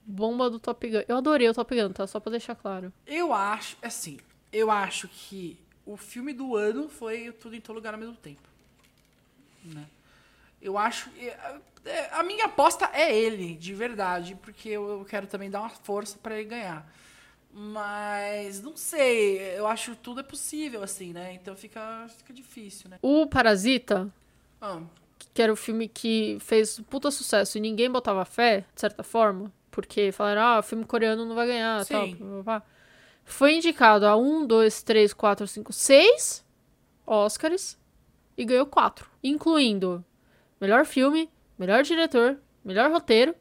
bomba do Top Gun. Eu adorei o Top Gun, tá? Só pra deixar claro. Eu acho, assim, eu acho que o filme do ano foi Tudo em Todo Lugar ao mesmo tempo. Né? Eu acho. É, A minha aposta é ele, de verdade, porque eu, quero também dar uma força pra ele ganhar. Mas não sei, eu acho que tudo é possível, assim, né? Então fica, fica difícil, né? O Parasita, Ah, que era o filme que fez puta sucesso e ninguém botava fé, de certa forma, porque falaram, ah, filme coreano não vai ganhar, Sim. tal, blá, blá, blá. Foi indicado a um, dois, três, quatro, cinco, seis Oscars e ganhou quatro, incluindo melhor filme, melhor diretor, melhor roteiro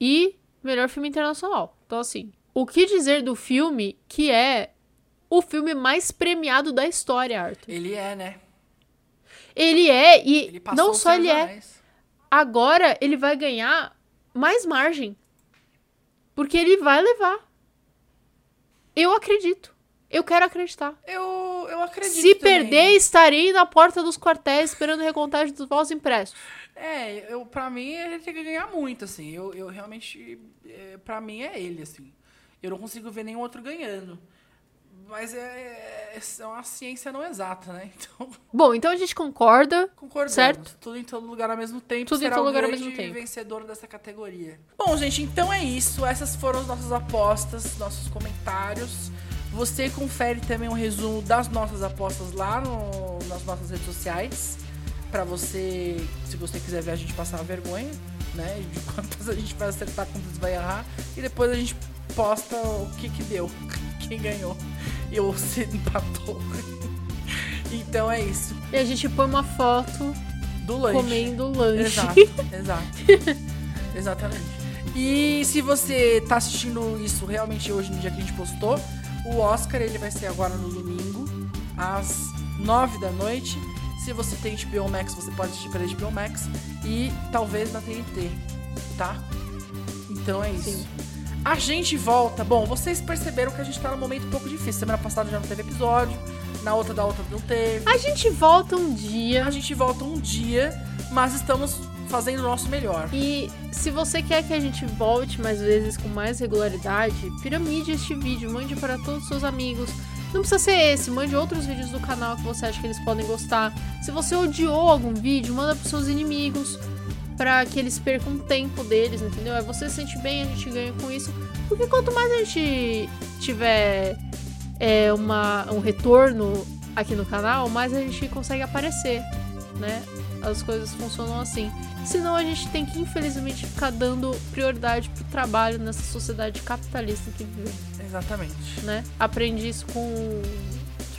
e melhor filme internacional. Então, assim, o que dizer do filme que é o filme mais premiado da história, Arthur? Ele é, né? Ele é, e Ele não só ele é, agora ele vai ganhar mais margem. Porque ele vai levar. Eu acredito. Eu quero acreditar. Eu, eu acredito. Se também. perder, estarei na porta dos quartéis esperando recontagem dos votos impressos. É, eu, pra mim ele tem que ganhar muito, assim. Eu, eu realmente. É, pra mim é ele, assim. Eu não consigo ver nenhum outro ganhando. Mas é, é, é uma ciência não exata, né? Então, Bom, então a gente concorda. concordamos. Certo. Tudo em todo lugar ao mesmo tempo. Tudo em será todo o lugar ao mesmo tempo. vencedor dessa categoria. Bom, gente, então é isso. Essas foram as nossas apostas, nossos comentários. Você confere também um resumo das nossas apostas lá no- nas nossas redes sociais. Pra você, se você quiser ver a gente passar uma vergonha, né? De quantas a gente vai acertar, quantas vai errar. E depois a gente posta o que que deu, quem ganhou. E ou se empatou. Então é isso. E a gente põe uma foto Do lanche. comendo lanche. Exato, exato. Exatamente. E se você tá assistindo isso realmente hoje, no dia que a gente postou, o Oscar ele vai ser agora no domingo, às 9 da noite. Se você tem HBO Max, você pode assistir pela HBO Max e talvez na TNT, tá? Então é isso. Sim. A gente volta. Bom, vocês perceberam que a gente tá num momento um pouco difícil. Semana passada já não teve episódio, na outra da outra não teve. A gente volta um dia. A gente volta um dia, mas estamos fazendo o nosso melhor. E se você quer que a gente volte mais vezes com mais regularidade, piramide este vídeo, mande para todos os seus amigos. Não precisa ser esse, mande outros vídeos do canal que você acha que eles podem gostar. Se você odiou algum vídeo, manda pros seus inimigos para que eles percam o tempo deles, entendeu? Aí você se sente bem, a gente ganha com isso. Porque quanto mais a gente tiver é, uma, um retorno aqui no canal, mais a gente consegue aparecer, né? As coisas funcionam assim. Senão a gente tem que, infelizmente, ficar dando prioridade pro trabalho nessa sociedade capitalista que vivemos, Exatamente. né? Aprendi isso com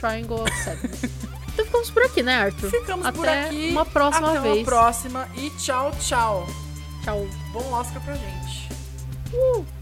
Triangle of Sadness. então ficamos por aqui, né, Arthur? Ficamos por Até aqui. uma próxima Até vez. uma próxima e tchau, tchau. Tchau. Bom Oscar pra gente. Uh!